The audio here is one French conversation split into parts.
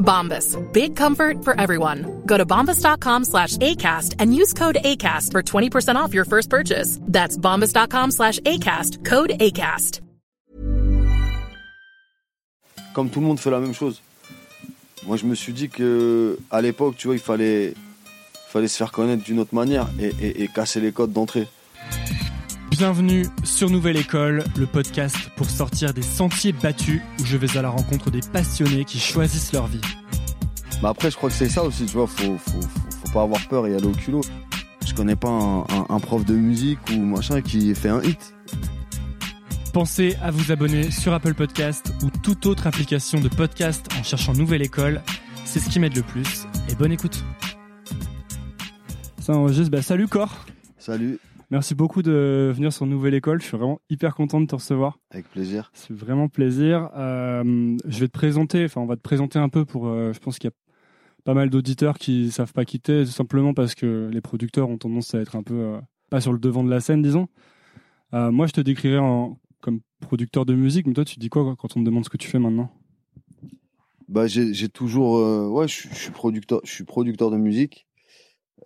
Bombas. Big comfort for everyone. Go to bombas.com slash ACAST and use code ACAST for 20% off your first purchase. That's bombas.com slash ACAST. Code ACAST. Comme tout le monde fait la même chose. Moi, je me suis dit que à l'époque, tu vois, il fallait, se faire connaître d'une autre manière et casser les codes d'entrée. Bienvenue sur Nouvelle École, le podcast pour sortir des sentiers battus où je vais à la rencontre des passionnés qui choisissent leur vie. Mais après, je crois que c'est ça aussi, tu vois, faut, faut, faut, faut pas avoir peur et aller au culot. Je connais pas un, un- un prof de musique ou machin qui fait un hit. Pensez à vous abonner sur Apple Podcast ou toute autre application de podcast en cherchant Nouvelle École. C'est ce qui m'aide le plus. Et bonne écoute. Ça enregistre. Bah, salut Cor. Salut, Merci beaucoup de venir sur Nouvelle École. Je suis vraiment hyper content de te recevoir. avec plaisir. C'est vraiment plaisir. Euh, je vais te présenter, enfin on va te présenter un peu pour, euh, je pense qu'il y a pas mal d'auditeurs qui savent pas quitter, tout simplement parce que les producteurs ont tendance à être un peu euh, pas sur le devant de la scène, disons. Moi, je te décrirais en, comme producteur de musique, mais toi, tu dis quoi quand on te demande ce que tu fais maintenant? Bah, j'ai toujours, ouais, je, suis- producteur, je suis producteur de musique,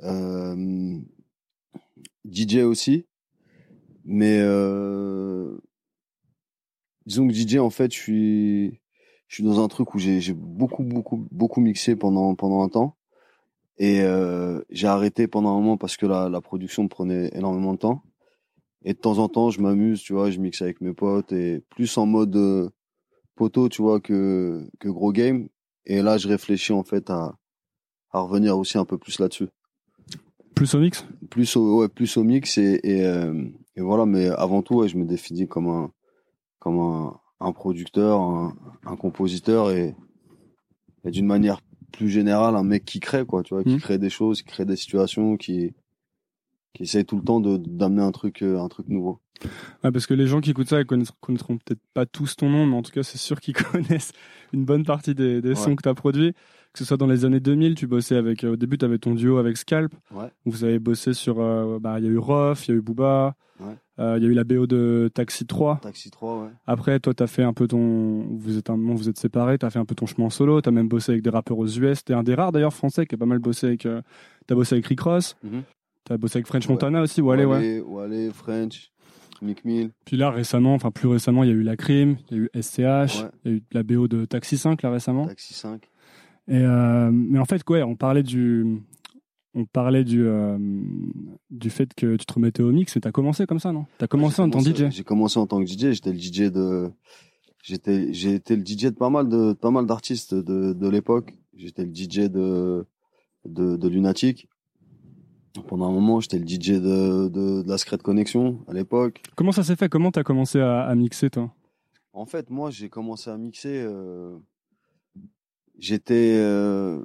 euh, DJ aussi, mais euh, disons que DJ en fait, je suis, je suis dans un truc où j'ai beaucoup, beaucoup, beaucoup mixé pendant pendant un temps et euh, j'ai arrêté pendant un moment parce que la, la production me prenait énormément de temps. Et de temps en temps, je m'amuse, tu vois, je mixe avec mes potes et plus en mode euh, poteau, tu vois, que, que gros game. Et là, je réfléchis en fait à, à revenir aussi un peu plus là-dessus. Plus au mix? Plus au, ouais, plus au mix et, et, euh, et voilà, mais avant tout, ouais, je me définis comme un, comme un, un producteur, un, un compositeur et, et d'une manière plus générale, un mec qui crée, quoi, tu vois, qui Mhm. crée des choses, qui crée des situations, qui, qui essaye tout le temps d'amener un truc, euh, un truc nouveau. Ouais, parce que les gens qui écoutent ça, ils connaîtront peut-être pas tous ton nom, mais en tout cas, c'est sûr qu'ils connaissent une bonne partie des, des sons Ouais. que tu as produits. Que ce soit dans les années 2000, tu bossais avec, euh, au début, tu avais ton duo avec Scalp. Ouais. Vous avez bossé sur, euh, bah, il y a eu Roth, il y a eu Booba, Ouais. euh, il y a eu la BO de Taxi 3. Taxi 3, ouais. Après, toi, tu as fait un peu ton, vous êtes un moment, vous êtes séparés, tu as fait un peu ton chemin solo, tu as même bossé avec des rappeurs aux US. T'es un des rares d'ailleurs français qui a pas mal bossé avec, euh, t'as bossé avec Rick Ross, Mhm. t'as bossé avec French. Montana aussi, ou allez, ouais. Wale, French, Mick Mill. Puis là, récemment, enfin plus récemment, il y a eu La Crime, il y a eu SCH, Ouais. il y a eu la BO de Taxi 5 là récemment. Taxi 5. Et euh, mais en fait, quoi, on parlait du, on parlait du, euh, du fait que tu te remettais au mix, et t'as commencé comme ça, non? T'as commencé J'ai en tant que commencé- DJ. J'ai commencé en tant que DJ. J'étais le DJ de. J'étais, j'ai été le DJ de pas mal de, de pas mal d'artistes de, de l'époque. J'étais le DJ de, de, de Lunatic. Pendant un moment, j'étais le DJ de, de, de la Secret Connection à l'époque. Comment ça s'est fait? Comment t'as commencé à, à mixer, toi? En fait, moi, j'ai commencé à mixer. euh, J'étais, euh,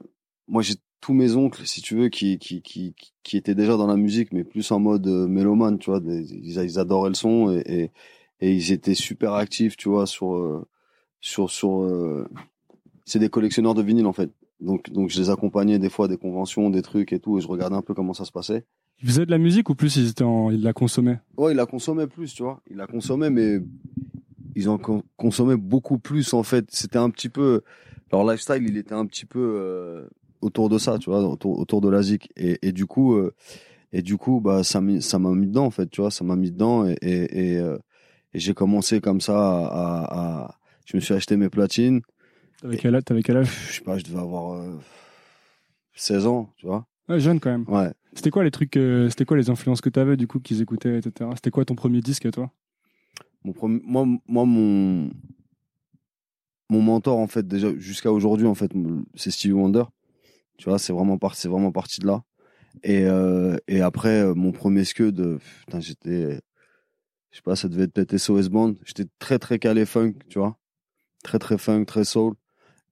moi, j'ai tous mes oncles, si tu veux, qui, qui, qui, qui- étaient déjà dans la musique, mais plus en mode euh, mélomane, tu vois. des- ils, ils adoraient le son et, et, et ils étaient super actifs, tu vois, sur, euh, sur, sur. euh, c'est des collectionneurs de vinyle en fait. Donc, donc, je les accompagnais des fois à des conventions, des trucs et tout, et je regardais un peu comment ça se passait. Ils faisaient de la musique ou plus ils étaient en, ils la consommaient? Ouais, il la consommait plus, tu vois. Il la consommait, mais ils en con- consommaient beaucoup plus en fait. C'était un petit peu leur lifestyle, il était un petit peu euh, autour de ça, tu vois, autour, autour de la zik. Et, et du coup, euh, et du coup, bah ça m'a ça m'a mis dedans en fait, tu vois, ça m'a mis dedans et et, et, euh, et j'ai commencé comme ça à, à, à- je me suis acheté mes platines. T'avais quel âge, quel âge? Je sais pas, je devais avoir euh, 16 ans, tu vois. Ouais, jeune quand même. Ouais. C'était quoi les trucs, euh, c'était quoi les influences que t'avais du coup qu'ils écoutaient, etc. C'était quoi ton premier disque toi? Mon premier, moi, moi, mon, mon mentor, en fait, déjà, jusqu'à aujourd'hui, en fait, c'est Stevie Wonder. Tu vois, c'est vraiment, par, vraiment parti de là. Et, euh, et après, euh, mon premier scud, putain, j'étais, je sais pas, ça devait être peut-être SOS Band. J'étais très, très calé funk, tu vois. Très, très funk, très soul.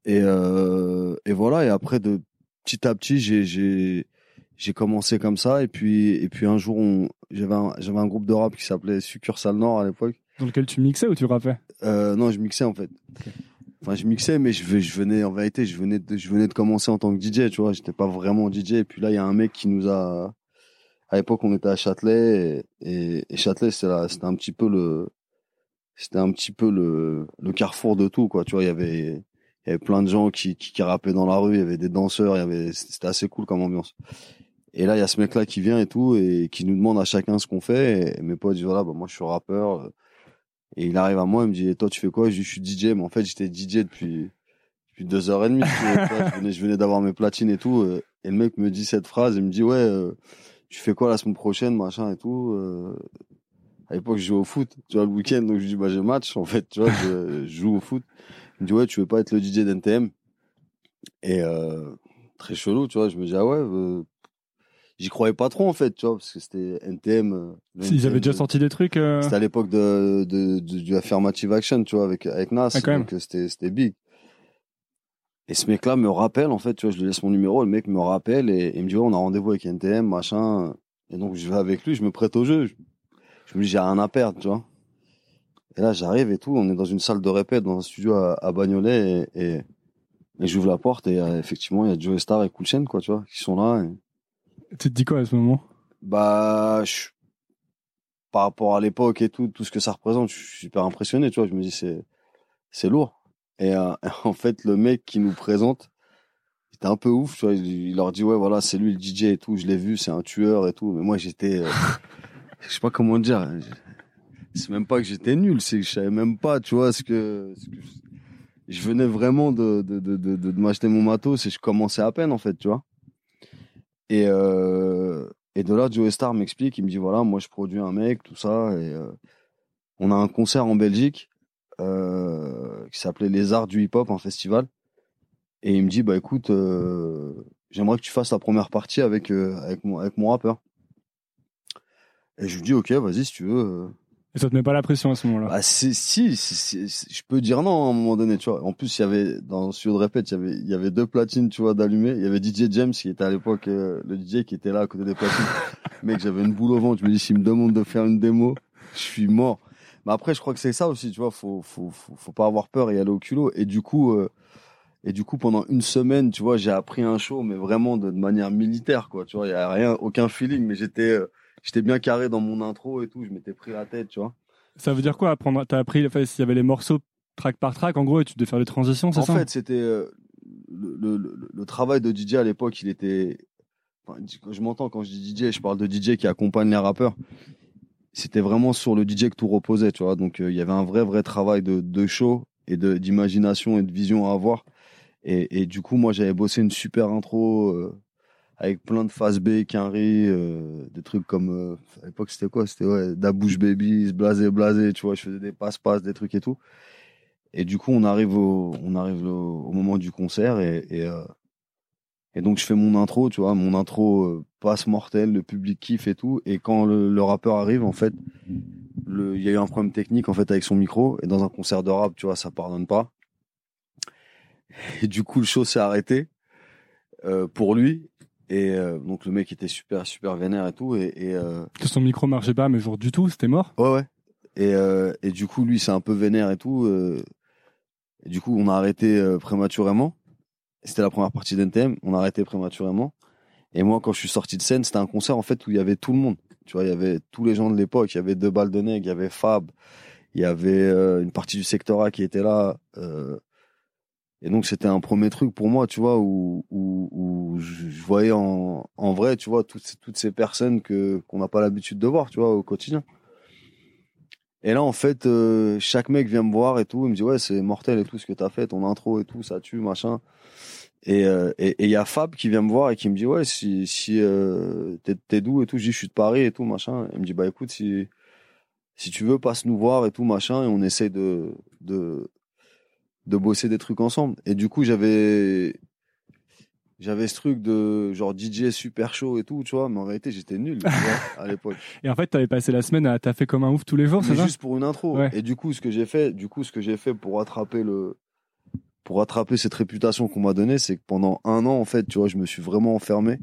Et, euh, et voilà. Et après, de petit à petit, j'ai, commencé comme ça. Et puis, et puis un jour, j'avais un, j'avais un groupe de rap qui s'appelait Succursale Nord à l'époque. Dans lequel tu mixais ou tu rappais? Euh, non, je mixais en fait. Enfin, je mixais, mais je, ve- je venais, en vérité, je venais, de, je venais de commencer en tant que DJ, tu vois. J'étais pas vraiment DJ. Et puis là, il y a un mec qui nous a. À l'époque, on était à Châtelet et, et, et Châtelet, c'était c'était un petit peu le, c'était un petit peu le, le carrefour de tout, quoi. Tu vois, il y avait, il y avait plein de gens qui, qui, qui rappaient dans la rue. Il y avait des danseurs. Il y avait, c'était assez cool comme ambiance. Et là, il y a ce mec-là qui vient et tout et qui nous demande à chacun ce qu'on fait. Et mes potes disent voilà, bah moi, je suis rappeur. Et il arrive à moi, il me dit, toi, tu fais quoi? Je dis, je suis DJ, mais en fait, j'étais DJ depuis, depuis deux heures et demie. je venais, d'avoir mes platines et tout. euh, Et le mec me dit cette phrase, il me dit, ouais, euh, tu fais quoi la semaine prochaine, machin et tout. euh. À l'époque, je jouais au foot, tu vois, le week-end, donc je dis, bah, j'ai match, en fait, tu vois, je joue au foot. Il me dit, ouais, tu veux pas être le DJ d'NTM? Et, euh, très chelou, tu vois, je me dis, ah ouais, euh, j'y croyais pas trop, en fait, tu vois, parce que c'était NTM. euh, Ils avaient déjà sorti des trucs. euh, c'était à l'époque de, de, de- du affirmative action, tu vois, avec, avec Nas. Ah, donc c'était, c'était big. Et ce mec-là me rappelle, en fait, tu vois, je lui laisse mon numéro, le mec me rappelle et, et il me dit, ouais, on a rendez-vous avec NTM, machin. Et donc, je vais avec lui, je me prête au jeu. Je, je me dis, j'ai rien à perdre, tu vois. Et là, j'arrive et tout, on est dans une salle de répète, dans un studio à, à Bagnolet et, et, et j'ouvre la porte et euh, effectivement, il y a Joe Star et Cool Chain, quoi, tu vois, qui sont là. et- Tu te dis quoi à ce moment? Bah, je- par rapport à l'époque et tout, tout ce que ça représente, je suis super impressionné, tu vois. Je me dis, c'est, c'est lourd. Et euh, en fait, le mec qui nous présente, il était un peu ouf, tu vois. Il, il leur dit, ouais, voilà, c'est lui le DJ et tout. Je l'ai vu, c'est un tueur et tout. Mais moi, j'étais, euh, je sais pas comment dire. C'est même pas que j'étais nul, c'est que je savais même pas, tu vois, ce que, je, venais vraiment de, de, de, m'acheter mon matos et je commençais à peine, en fait, tu vois. Et, euh, et de là, Joe Star m'explique, il me dit voilà, moi je produis un mec, tout ça, et euh, on a un concert en Belgique euh, qui s'appelait Les Arts du Hip Hop, un festival. Et il me dit bah écoute, j'aimerais que tu fasses la première partie avec avec mon avec mon rappeur. Et je lui dis ok, vas-y si tu veux. Et ça te met pas la pression à ce moment-là Bah si, si, si- si- je peux dire non à un moment donné, tu vois. En plus, il y avait dans le studio de répète, il y avait il y avait deux platines, tu vois, d'allumer. Il y avait DJ James qui était à l'époque euh, le DJ qui était là à côté des platines. Mec, j'avais une boule au ventre. Je me dis s'il me demande de faire une démo, je suis mort. Mais après, je crois que c'est ça aussi, tu vois. Faut faut faut, faut pas avoir peur et aller au culot. Et du coup. euh, et du coup, pendant une semaine, tu vois, j'ai appris un show, mais vraiment de, de manière militaire, quoi. Tu vois, il y a rien, aucun feeling, mais j'étais, euh, j'étais bien carré dans mon intro et tout. Je m'étais pris la tête, tu vois. Ça veut dire quoi apprendre T'as appris, enfin, s'il y avait les morceaux track par track, en gros, et tu devais faire des transitions, c'est En ça fait, c'était euh, le, le, travail de DJ à l'époque, il était. Enfin, je m'entends quand je dis DJ, je parle de DJ qui accompagne les rappeurs. C'était vraiment sur le DJ que tout reposait, tu vois. Donc euh, il y avait un vrai vrai travail de, de show et d'imagination et de vision à avoir. Et, et du coup, moi, j'avais bossé une super intro euh, avec plein de phases B, Quinry, euh, des trucs comme euh, à l'époque c'était quoi? C'était ouais, Dabouche Babies, Blasé Blasé, tu vois. Je faisais des passe-passe, des trucs et tout. Et du coup, on arrive au, moment du concert euh, et donc je fais mon intro, tu vois, mon intro euh, passe mortel, le public kiffe et tout. Et quand le, rappeur arrive, en fait, il y a eu un problème technique en fait avec son micro. Et dans un concert de rap, tu vois, ça pardonne pas. Et du coup, le show s'est arrêté pour lui. Et euh, donc le mec était super super vénère et tout. Et, et euh, Que son micro marchait pas, mais genre du tout, c'était mort Ouais, ouais. Et, euh, et du coup, lui, c'est un peu vénère et tout. euh, et du coup, on a arrêté euh, prématurément. C'était la première partie d'NTM. On a arrêté prématurément. Et moi, quand je suis sorti de scène, c'était un concert en fait où il y avait tout le monde. Tu vois, il y avait tous les gens de l'époque. Il y avait deux balles de nègre, il y avait Fab, il y avait euh, une partie du secteur A qui était là. euh, et donc c'était un premier truc pour moi, tu vois, où, où, où je voyais en, en vrai, tu vois, toutes, toutes ces personnes que qu'on n'a pas l'habitude de voir, tu vois, au quotidien. Et là, en fait, euh, chaque mec vient me voir et tout, il me dit ouais, c'est mortel et tout ce que t'as fait, ton intro et tout, ça tue, machin. Et euh, et et il y a Fab qui vient me voir et qui me dit ouais, si si euh, t'es d'où et tout, je dis je suis de Paris et tout machin. Il me dit bah écoute si si tu veux passe nous voir et tout machin et on essaie de de de bosser des trucs ensemble. Et du coup j'avais j'avais ce truc de genre DJ super chaud et tout, tu vois, mais en réalité j'étais nul tu vois, à l'époque. Et en fait, t'avais passé la semaine à taffer comme un ouf tous les jours, c'est ça? juste pour une intro. Ouais. Et du coup, ce que j'ai fait, du coup, ce que j'ai fait pour attraper le, pour attraper cette réputation qu'on m'a donnée, c'est que pendant un an, en fait, tu vois, je me suis vraiment enfermé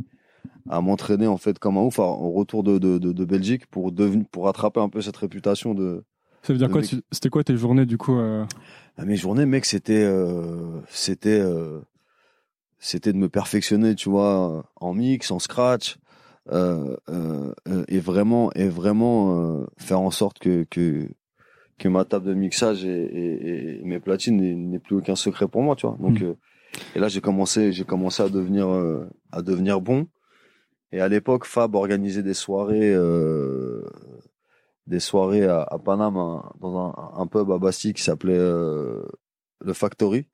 à m'entraîner en fait comme un ouf en retour de, de, de, de Belgique pour devenir, pour attraper un peu cette réputation de. Ça veut dire quoi mec- C'était quoi tes journées du coup euh, Ah, mes journées, mec, c'était, euh, c'était, euh, c'était de me perfectionner, tu vois, en mix, en scratch, et vraiment, et vraiment faire en sorte que que que ma table de mixage et, et, et mes platines n'aient- plus aucun secret pour moi, tu vois. Donc, Mm. euh, et là, j'ai commencé, j'ai commencé à devenir à devenir bon. Et à l'époque, Fab organisait des soirées, euh, des soirées à, à Paname, un- dans un, un pub à Bastille qui s'appelait euh, le Factory.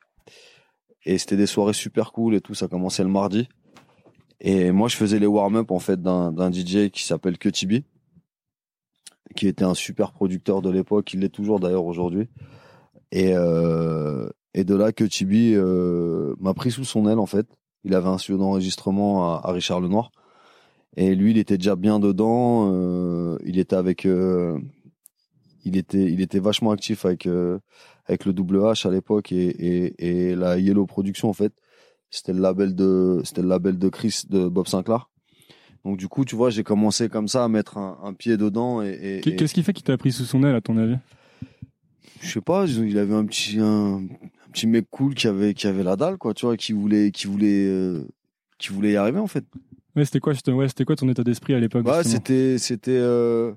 Et c'était des soirées super cool et tout. Ça commençait le mardi. Et moi, je faisais les warm-up en fait d'un DJ qui s'appelle Kutibi, qui était un super producteur de l'époque. Il l'est toujours d'ailleurs aujourd'hui. Et euh, et de là, Kutibi euh, m'a pris sous son aile en fait. Il avait un studio d'enregistrement à, à Richard Lenoir. Et lui, il était déjà bien dedans. euh, il était avec, euh, il était, il était vachement actif avec euh, avec le double H à l'époque et, et, et la Yellow Production en fait. C'était le label de, c'était le label de Chris de Bob Sinclair. Donc du coup, tu vois, j'ai commencé comme ça à mettre un, un pied dedans et, Qu'est-ce qui fait qu'il t'a pris sous son aile à ton avis? Je sais pas, il avait un petit un, un petit mec cool qui avait qui avait la dalle quoi, tu vois, qui voulait qui voulait qui voulait y arriver en fait. Ouais, c'était quoi, ouais, c'était quoi ton état d'esprit à l'époque Bah, c'était c'était euh,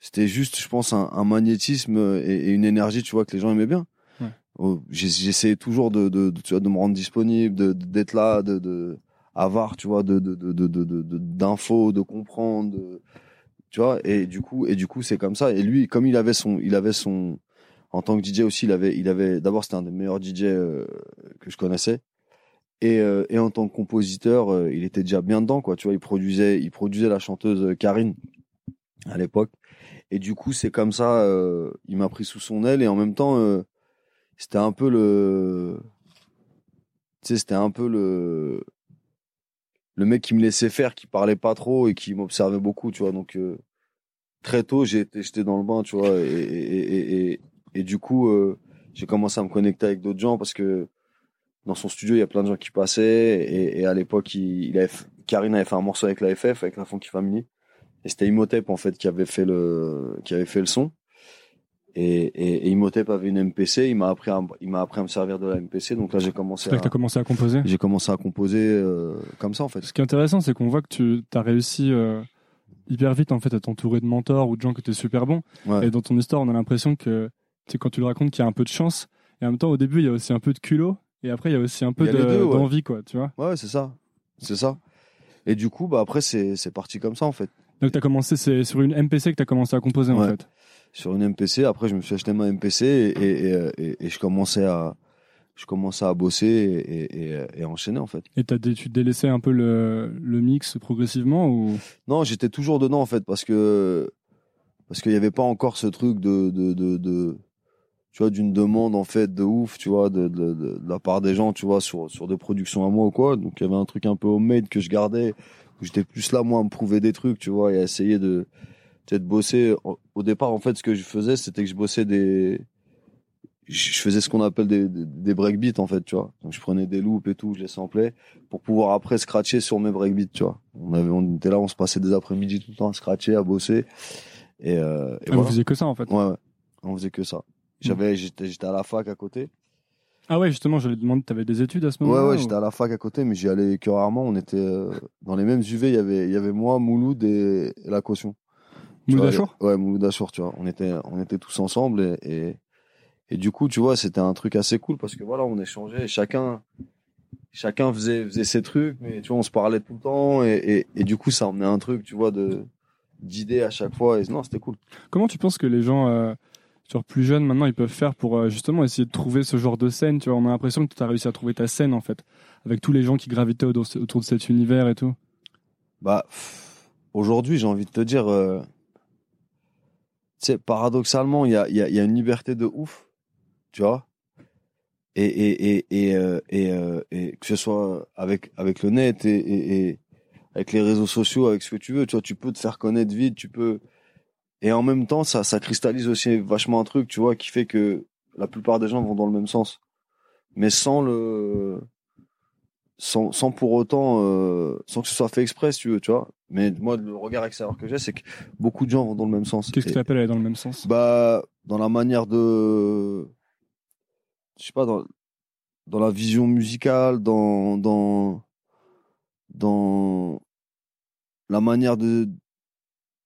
c'était juste, je pense, un, un magnétisme et, et une énergie, tu vois, que les gens aimaient bien. Ouais. Oh, J'essayais toujours de, de, de, tu vois, de me rendre disponible, d'être là, de, de avoir, tu vois, de de d'infos, de comprendre, tu vois. Et du coup, et du coup, c'est comme ça. Et lui, comme il avait son, il avait son, en tant que DJ aussi, il avait, il avait, d'abord, c'était un des meilleurs DJ euh, que je connaissais. Et, euh, et en tant que compositeur, euh, il était déjà bien dedans, quoi. Tu vois, il produisait, il produisait la chanteuse euh, Karine à l'époque. Et du coup, c'est comme ça, euh, il m'a pris sous son aile et en même temps, euh, c'était un peu le, tu sais, c'était un peu le, le mec qui me laissait faire, qui parlait pas trop et qui m'observait beaucoup, tu vois. Donc euh, très tôt, j'étais dans le bain, tu vois, et et et, et, du coup, j'ai commencé à me connecter avec d'autres gens parce que dans son studio, il y a plein de gens qui passaient et, et à l'époque, il, il avait, f- Karine avait fait un morceau avec la FF, avec la Funky Family, et c'était Imhotep en fait qui avait fait le, qui avait fait le son. Et, et, et Imhotep avait une MPC, il m'a appris à, il m'a appris à me servir de la MPC, donc là j'ai commencé C'est là que à, t'as commencé à composer? j'ai commencé à composer euh, comme ça en fait. Ce qui est intéressant, c'est qu'on voit que tu as réussi euh, hyper vite en fait à t'entourer de mentors ou de gens qui étaient super bons. Ouais. Et dans ton histoire, on a l'impression que quand tu le racontes qu'il y a un peu de chance. Et en même temps, au début, il y a aussi un peu de culot. Et après, il y a aussi un peu a de- ouais. d'envie, quoi, tu vois. Ouais, c'est ça. C'est ça. Et du coup, bah après, c'est, parti comme ça, en fait. Donc, tu as commencé, c'est sur une MPC que tu as commencé à composer, en fait. Sur une MPC, après, je me suis acheté ma MPC et, et, et, et- et je commençais à, je commençais à bosser et, et, enchaîner, en fait. Et dé- tu délaissais un peu le, le mix progressivement ou? Non, j'étais toujours dedans, en fait, parce que, parce qu'il n'y avait pas encore ce truc de, de, de, de tu vois, d'une demande, en fait, de ouf, tu vois, de, de, de, de la part des gens, tu vois, sur, sur des productions à moi ou quoi. Donc, il y avait un truc un peu homemade que je gardais, où j'étais plus là, moi, à me prouver des trucs, tu vois, et à essayer de, de bosser. Au- départ, en fait, ce que je faisais, c'était que je bossais des, je faisais ce qu'on appelle des, des, des breakbeats, en fait, tu vois. Donc, je prenais des loops et tout, je les samplais, pour pouvoir après scratcher sur mes breakbeats, tu vois. On avait, on était là, on se passait des après-midi tout le temps à scratcher, à bosser. Et, euh, et Ah, vous voilà. faisiez que ça, en fait Ouais, ouais. On faisait que ça. J'avais, j'étais, j'étais à la fac à côté. Ah ouais, justement, je lui demandé, t'avais des études à ce Ouais, moment-là ouais, ou- j'étais à la fac à côté, mais j'y allais que rarement. On était euh, dans les mêmes UV. Il y avait, il y avait moi, Mouloud et, et la caution. Tu Mouloud vois, Achour? Ouais, Mouloud Achour, tu vois. On était, on était tous ensemble et, et, et du coup, tu vois, c'était un truc assez cool parce que voilà, on échangeait, chacun, chacun faisait, faisait ses trucs, mais tu vois, on se parlait tout le temps et, et, et du coup, ça emmenait un truc, tu vois, de, d'idées à chaque fois et non, c'était cool. Comment tu penses que les gens, euh, plus jeunes maintenant, ils peuvent faire pour euh, justement essayer de trouver ce genre de scène Tu vois, on a l'impression que tu as réussi à trouver ta scène en fait, avec tous les gens qui gravitaient autour, de cet univers et tout. Bah, aujourd'hui, j'ai envie de te dire, euh, tu sais, paradoxalement, il y a, y, a, une liberté de ouf, tu vois. Et, euh, que ce soit avec, le net et, et, et avec les réseaux sociaux, avec ce que tu veux, tu vois, tu peux te faire connaître vite, tu peux. Et en même temps, ça, ça cristallise aussi vachement un truc, tu vois, qui fait que la plupart des gens vont dans le même sens. Mais sans le. Sans, sans pour autant. Euh, sans que ce soit fait exprès, si tu veux, tu vois. Mais moi, le regard extérieur que j'ai, c'est que beaucoup de gens vont dans le même sens. Qu'est-ce que tu appelles aller dans le même sens? Bah, dans la manière de, je sais pas, dans, dans la vision musicale, dans, dans, dans la manière de,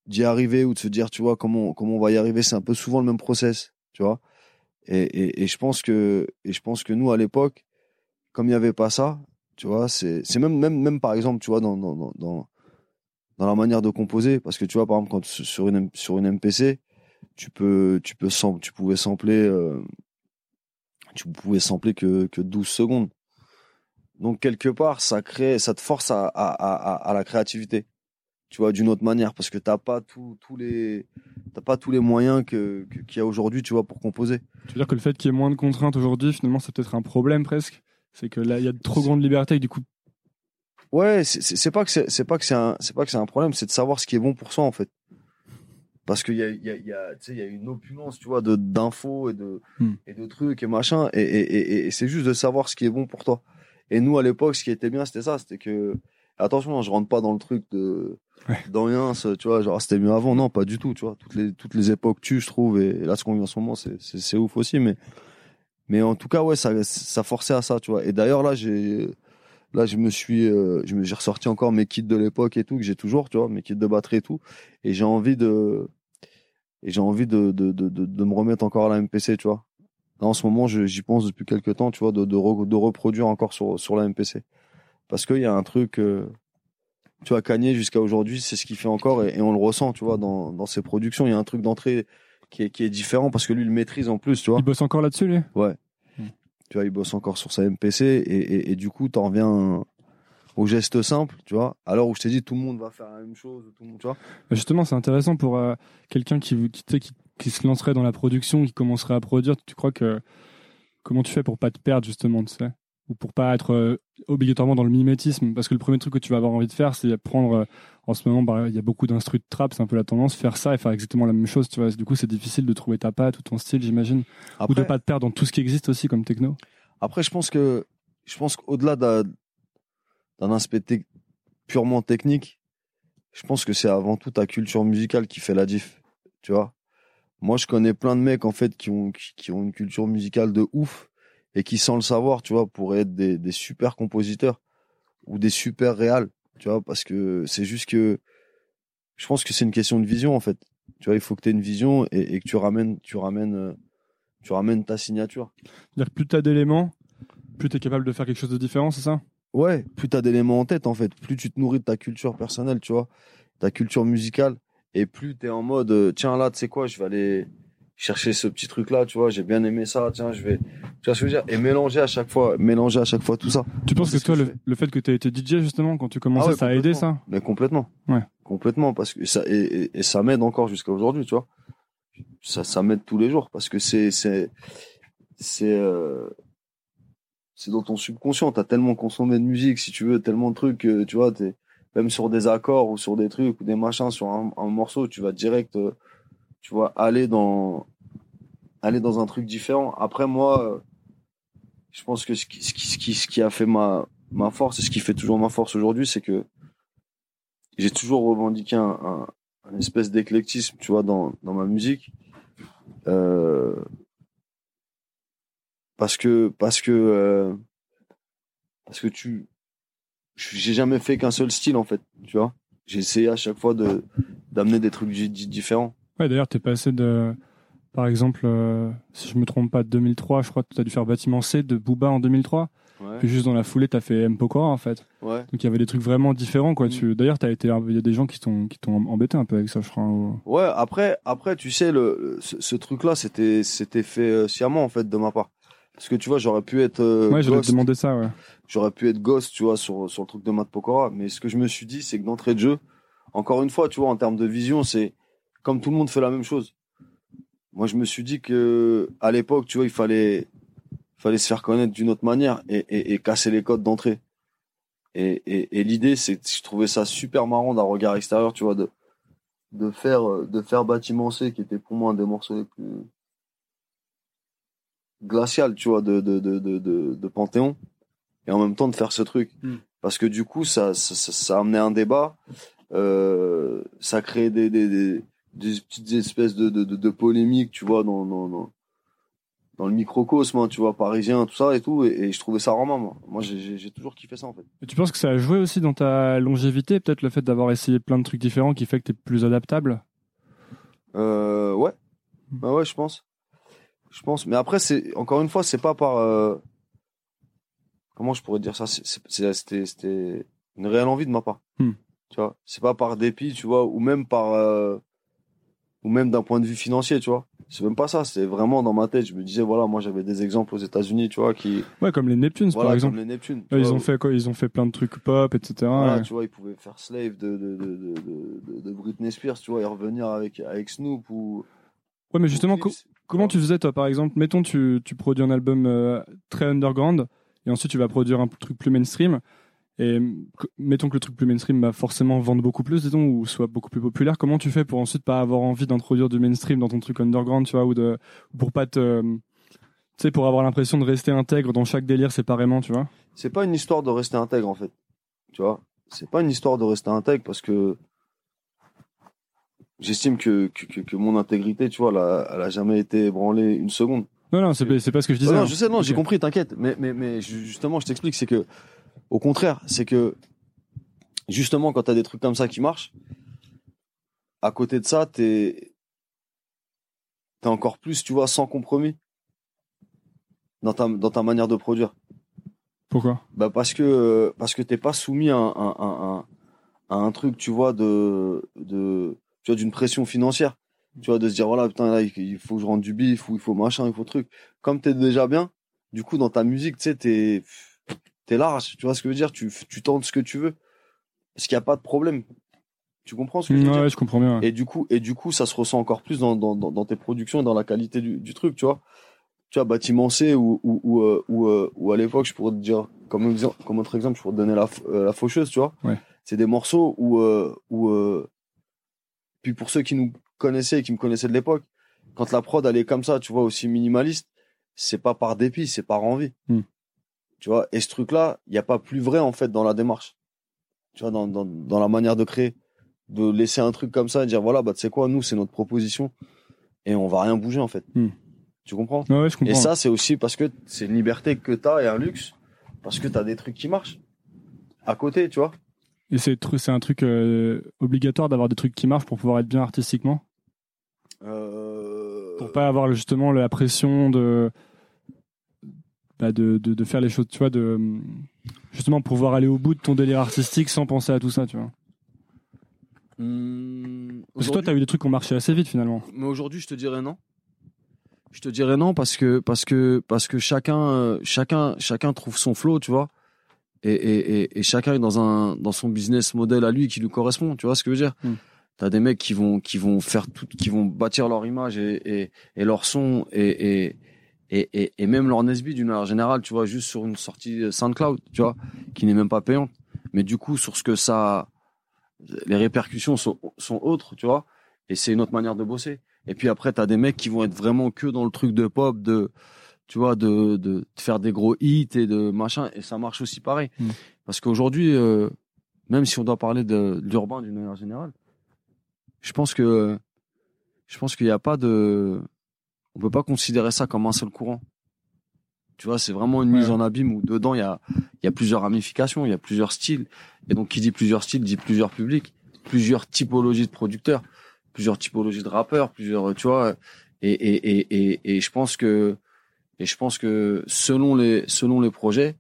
d'y arriver ou de se dire, tu vois, comment, comment on va y arriver, c'est un peu souvent le même process, tu vois. Et, et, je pense que, et je pense que nous, à l'époque, comme il n'y avait pas ça, tu vois, c'est, même, même, même par exemple, tu vois, dans, dans, dans, dans, la manière de composer, parce que tu vois, par exemple, quand sur une, sur une MPC, tu peux tu peux tu pouvais sampler euh, tu pouvais sampler que que 12 secondes donc quelque part ça crée ça te force à à, à la créativité tu vois d'une autre manière parce que t'as pas tous tous les t'as pas tous les moyens que qu'il y a aujourd'hui tu vois pour composer. Tu veux dire que le fait qu'il y ait moins de contraintes aujourd'hui, finalement, c'est peut-être un problème presque? C'est que là, il y a de trop grande liberté et du coup, ouais c'est pas que c'est pas que c'est un c'est pas que c'est un problème c'est de savoir ce qui est bon pour soi en fait. Parce qu'il y a y a y a tu sais il y a une opulence tu vois de d'infos et de Hmm. et de trucs et machin et et, et, et c'est juste de savoir ce qui est bon pour toi. Et nous à l'époque ce qui était bien c'était ça c'était que attention je rentre pas dans le truc de Ouais. ça, tu vois genre c'était mieux avant. Non pas du tout tu vois. Toutes les toutes les époques tu je trouve et, là ce qu'on vit en ce moment c'est ouf aussi mais mais en tout cas ouais ça ça forçait à ça tu vois. Et d'ailleurs là j'ai là je me suis euh, j'ai ressorti encore mes kits de l'époque et tout que j'ai toujours tu vois mes kits de batterie et tout. Et j'ai envie de et j'ai envie de de, de de de me remettre encore à la MPC tu vois. Là en ce moment j'y pense depuis quelques temps tu vois de de, re- reproduire encore sur sur la MPC parce qu'il y a un truc euh, tu vois Kanye jusqu'à aujourd'hui c'est ce qu'il fait encore et, et on le ressent tu vois dans dans ses productions il y a un truc d'entrée qui est qui est différent parce que lui il le maîtrise en plus tu vois il bosse encore là-dessus, lui? Tu vois, il bosse encore sur sa MPC et, et, et du coup, t'en reviens au geste simple, tu vois. Alors où je t'ai dit, tout le monde va faire la même chose, tout le monde, tu vois. Bah, Justement, c'est intéressant pour euh, quelqu'un qui, qui se lancerait dans la production, qui commencerait à produire. Tu crois que comment tu fais pour pas te perdre justement, tu sais, ou pour pas être euh, obligatoirement dans le mimétisme Parce que le premier truc que tu vas avoir envie de faire, c'est prendre. euh, en ce moment, bah, il y a beaucoup d'instrus de trap, c'est un peu la tendance, faire ça et faire exactement la même chose. Tu vois. Du coup, c'est difficile de trouver ta patte ou ton style, j'imagine, ou Après, de pas te perdre dans tout ce qui existe aussi comme techno. après je pense que, je pense qu'au-delà d'un d'un aspect purement technique, je pense que c'est avant tout ta culture musicale qui fait la diff, tu vois. Moi, je connais plein de mecs, en fait, qui ont, qui, qui ont une culture musicale de ouf et qui, sans le savoir, tu vois, pourraient être des, des super compositeurs ou des super réals, tu vois, parce que c'est juste que je pense que c'est une question de vision, en fait. Tu vois, il faut que tu aies une vision et, et que tu ramènes, tu ramènes, euh, tu ramènes ta signature. C'est-à-dire que plus tu as d'éléments, plus tu es capable de faire quelque chose de différent, c'est ça? Ouais, plus t'as d'éléments en tête, en fait, plus tu te nourris de ta culture personnelle, tu vois, ta culture musicale, et plus t'es en mode, euh, tiens là, tu sais quoi, je vais aller chercher ce petit truc-là, tu vois, j'ai bien aimé ça, tiens, je vais, tu vois ce que je veux dire, et mélanger à chaque fois, mélanger à chaque fois tout ça. Tu penses que toi, le, fait que tu aies été DJ justement quand tu commençais, Ah ouais, ça a aidé ça? Mais complètement. Ouais. Complètement, parce que ça, et, et- et ça m'aide encore jusqu'à aujourd'hui, tu vois. Ça, ça m'aide tous les jours, parce que c'est, c'est, c'est, euh, c'est dans ton subconscient. T'as tellement consommé de musique, si tu veux, tellement de trucs, tu vois, t'es, même sur des accords ou sur des trucs ou des machins, sur un, un morceau, tu vas direct, euh, tu vois, aller dans, aller dans un truc différent. Après, moi, euh, je pense que ce qui, ce qui, ce qui, ce qui a fait ma, ma force et ce qui fait toujours ma force aujourd'hui, c'est que j'ai toujours revendiqué un, un, un espèce d'éclectisme, tu vois, dans, dans ma musique. Euh, parce que, parce que, euh, parce que tu, j'ai jamais fait qu'un seul style, en fait, tu vois. J'ai essayé à chaque fois de, d'amener des trucs di- di- différents. Ouais, d'ailleurs, t'es passé de, par exemple, euh, si je me trompe pas, de 2003, je crois que t'as dû faire Bâtiment C de Booba en 2003. Ouais. Puis juste dans la foulée, t'as fait M. Pokora, en fait. Ouais. Donc il y avait des trucs vraiment différents, quoi. Mm. Tu, d'ailleurs, t'as été, il y a des gens qui t'ont, qui t'ont embêté un peu avec ça, je crois. Ouais, après, après, tu sais, le, ce, ce truc-là, c'était, c'était fait euh, sciemment, en fait, de ma part. Parce que tu vois, j'aurais pu être euh, ouais, ghost, demander ça, ouais. j'aurais pu être ghost, tu vois, sur, sur le truc de Matt Pokora. Mais ce que je me suis dit, c'est que d'entrée de jeu, encore une fois, tu vois, en termes de vision, c'est comme tout le monde fait la même chose. Moi, je me suis dit que à l'époque, tu vois, il fallait, fallait se faire connaître d'une autre manière et, et, et casser les codes d'entrée. Et, et, et l'idée, c'est, je trouvais ça super marrant d'un regard extérieur, tu vois, de, de faire, de faire Bâtiment C, qui était pour moi un des morceaux les plus glacial, tu vois, de, de, de, de, de, Panthéon, et en même temps de faire ce truc. Mm. Parce que du coup, ça, ça, ça, ça a amené un débat, euh, ça créait des, des, des, des petites espèces de, de, de, de polémiques, tu vois, dans, dans, dans, dans le microcosme, hein, tu vois, parisien, tout ça et tout, et, et je trouvais ça romain, moi. Moi, j'ai- toujours kiffé ça, en fait. Et tu penses que ça a joué aussi dans ta longévité, peut-être le fait d'avoir essayé plein de trucs différents qui fait que t'es plus adaptable? Euh, ouais. Bah ouais, je pense. Je pense. Mais après, c'est encore une fois, c'est pas par. euh, Comment je pourrais dire ça? C'était une réelle envie de ma part. Hmm. Tu vois? C'est pas par dépit, tu vois, ou même par. euh, Ou même d'un point de vue financier, tu vois. C'est même pas ça. C'est vraiment dans ma tête. Je me disais, voilà, moi j'avais des exemples aux États-Unis, tu vois, qui. Ouais, comme les Neptunes, Voilà, par exemple. comme les Neptunes. Là, ils vois, ont fait quoi? Ils ont fait plein de trucs pop, etc. voilà, ouais. tu vois, ils pouvaient faire Slave de, de, de, de, Britney Spears, tu vois, et revenir avec, avec Snoop ou. Ouais, mais justement, co- comment tu faisais, toi, par exemple? Mettons, tu, tu produis un album euh, très underground, et ensuite tu vas produire un truc plus mainstream. Et co- mettons que le truc plus mainstream va forcément vendre beaucoup plus, disons, ou soit beaucoup plus populaire. Comment tu fais pour ensuite pas avoir envie d'introduire du mainstream dans ton truc underground, tu vois, ou de ou pour pas te, tu sais, pour avoir l'impression de rester intègre dans chaque délire séparément, tu vois? C'est pas une histoire de rester intègre en fait. Tu vois, c'est pas une histoire de rester intègre parce que j'estime que, que, que, que mon intégrité, tu vois, elle a, elle a jamais été ébranlée une seconde. Non, non, c'est pas, ce que je disais. non, hein. je sais, non, j'ai compris, t'inquiète. Mais, mais, mais ju- justement, je t'explique, c'est que, au contraire, c'est que, justement, quand t'as des trucs comme ça qui marchent, à côté de ça, t'es, t'es encore plus, tu vois, sans compromis dans ta, dans ta manière de produire. Pourquoi? Bah parce que parce que t'es pas soumis à un, à, un- à un- à un truc, tu vois, de de tu vois d'une pression financière. Tu vois, de se dire voilà putain là il faut que je rende du bif ou il faut machin, il faut truc. Comme t'es déjà bien, du coup dans ta musique, tu sais, t'es t'es large. Tu vois ce que je veux dire Tu tu tentes ce que tu veux parce qu'il y a pas de problème. Tu comprends ce que je veux dire ouais, je comprends bien. ouais. et du coup, et du coup, ça se ressent encore plus dans, dans, dans, tes productions et dans la qualité du, du truc, tu vois. Tu vois, Bâtiment C ou, ou, ou, euh, ou, euh, ou à l'époque, je pourrais te dire, comme, comme autre exemple, je pourrais te donner la, euh, la Faucheuse, tu vois. Ouais. C'est des morceaux où, où puis pour ceux qui nous connaissaient et qui me connaissaient de l'époque, quand la prod elle est comme ça, tu vois, aussi minimaliste, c'est pas par dépit, c'est par envie. Hmm. Tu vois, et ce truc-là, il n'y a pas plus vrai en fait dans la démarche. Tu vois, dans, dans, dans la manière de créer. De laisser un truc comme ça et dire voilà bah tu sais quoi nous c'est notre proposition. Et on va rien bouger en fait. Hmm. tu comprends? Ouais, ouais, je comprends. et ça c'est aussi parce que c'est une liberté que t'as et un luxe parce que t'as des trucs qui marchent. À côté tu vois. Et c'est c'est un truc euh, obligatoire d'avoir des trucs qui marchent pour pouvoir être bien artistiquement? Euh... Pour pas avoir justement la pression de, bah, de, de, de faire les choses, tu vois, de justement pouvoir aller au bout de ton délire artistique sans penser à tout ça, tu vois. Hmm, Parce que toi, aujourd'hui- t'as eu des trucs qui ont marché assez vite finalement. mais aujourd'hui je te dirais non je te dirais non parce que parce que parce que chacun euh, chacun chacun trouve son flow tu vois et, et, et, et chacun est dans un dans son business model à lui qui lui correspond tu vois ce que je veux dire Mm. t'as des mecs qui vont qui vont faire tout qui vont bâtir leur image et et, et leur son et et et, et, et même leur Nesby d'une manière générale tu vois juste sur une sortie SoundCloud tu vois qui n'est même pas payante mais du coup sur ce que ça les répercussions sont sont autres tu vois et c'est une autre manière de bosser et puis après, t'as des mecs qui vont être vraiment que dans le truc de pop, de, tu vois, de, de, de faire des gros hits et de machin. Et ça marche aussi pareil. Mm. Parce qu'aujourd'hui, euh, même si on doit parler de, de l'urbain d'une manière générale, je pense que, je pense qu'il n'y a pas de, on peut pas considérer ça comme un seul courant. Tu vois, c'est vraiment une Ouais. mise en abîme où dedans, il y a, y a plusieurs ramifications, il y a plusieurs styles. Et donc, qui dit plusieurs styles dit plusieurs publics. plusieurs typologies de producteurs, plusieurs typologies de rappeurs, plusieurs, tu vois. Et, et, et, et, et je pense que, et je pense que selon les, selon les projets,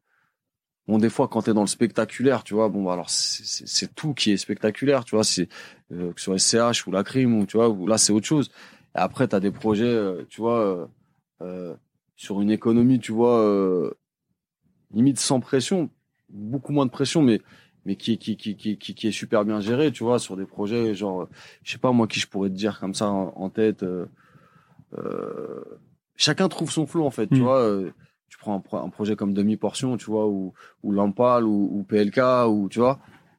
bon, des fois, quand tu es dans le spectaculaire, tu vois, bon, bah, alors, c'est tout qui est spectaculaire, tu vois, c'est, euh, que ce soit SCH ou la crime, ou, tu vois, ou là, c'est autre chose. Et après, tu as des projets, euh, tu vois, euh, euh, sur une économie, tu vois, euh, limite sans pression, beaucoup moins de pression, mais mais qui, qui, qui, qui, qui, qui est super bien géré, tu vois, sur des projets, genre, je sais pas, moi, qui je pourrais te dire comme ça en, en tête. euh, euh, chacun trouve son flow, en fait, tu Mm. vois. euh, tu prends un, un projet comme Demi-Portion, tu vois, ou, ou Lampal, ou, ou PLK, ou, tu vois.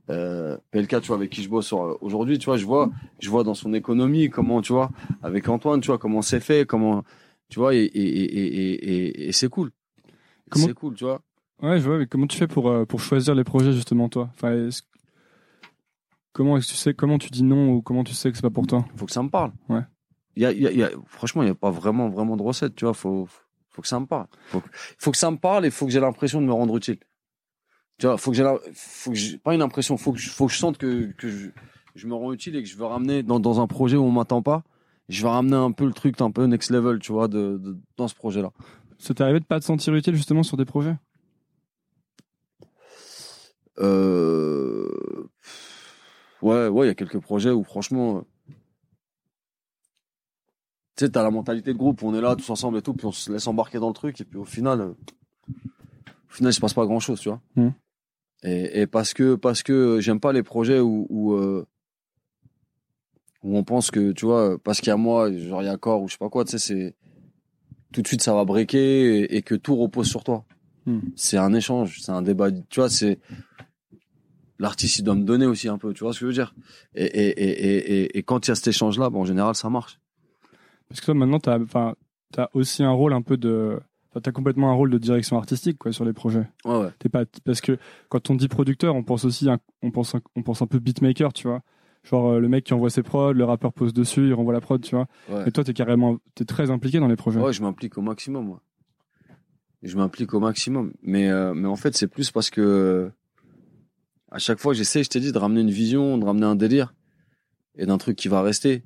Euh, PLK, tu vois, avec qui je bosse sur- aujourd'hui, tu vois, je vois, je vois dans son économie comment, tu vois, avec Antoine, tu vois, comment c'est fait, comment, tu vois, et, et, et, et, et, et c'est cool. Comment- C'est cool, tu vois. Ouais, je vois, mais comment tu fais pour, euh, pour choisir les projets, justement, toi? Enfin, Comment est-ce que tu sais, comment tu dis non ou comment tu sais que c'est pas pour toi? Faut que ça me parle. Ouais. Il y a, il y a, il y a- franchement, il n'y a pas vraiment, vraiment de recette, tu vois. Faut, faut que ça me parle. Faut, que- faut que ça me parle et faut que j'ai l'impression de me rendre utile. Tu vois, faut que j'ai, faut que j'ai, pas une impression, faut que, je- faut que je sente que, que je, je me rends utile et que je veux ramener dans, dans un projet où on m'attend pas. Je vais ramener un peu le truc un peu next level, tu vois, de, de- dans ce projet-là. Ça t'est arrivé de pas te sentir utile, justement, sur des projets? Euh... Ouais, ouais, il y a quelques projets où franchement, euh, tu sais, t'as la mentalité de groupe, on est là tous ensemble et tout, puis on se laisse embarquer dans le truc, et puis au final, euh, au final, il se passe pas grand chose, tu vois. Mhm. Et, et parce que, parce que j'aime pas les projets où, où, euh, où on pense que, tu vois, parce qu'il y a moi, genre il y a corps ou je sais pas quoi, tu sais, c'est tout de suite ça va breaker et, et que tout repose sur toi. Mhm. C'est un échange, c'est un débat, tu vois, c'est l'artiste il doit me donner aussi un peu, tu vois ce que je veux dire. Et, et, et, quand il y a cet échange-là, bon, en général, ça marche. Parce que toi, maintenant, t'as enfin, as aussi un rôle un peu de. T'as complètement un rôle de direction artistique, quoi, sur les projets. Ouais, ouais. T'es pas parce que quand on dit producteur, on pense aussi un, on pense un, on pense un peu beatmaker, tu vois. Genre euh, le mec qui envoie ses prods, le rappeur pose dessus, il renvoie la prod, tu vois. ouais. Et toi, t'es carrément, t'es très impliqué dans les projets. Ouais, je m'implique au maximum, moi. Je m'implique au maximum. Mais, euh, mais en fait, c'est plus parce que euh, à chaque fois, j'essaie, je t'ai dit, de ramener une vision, de ramener un délire et d'un truc qui va rester.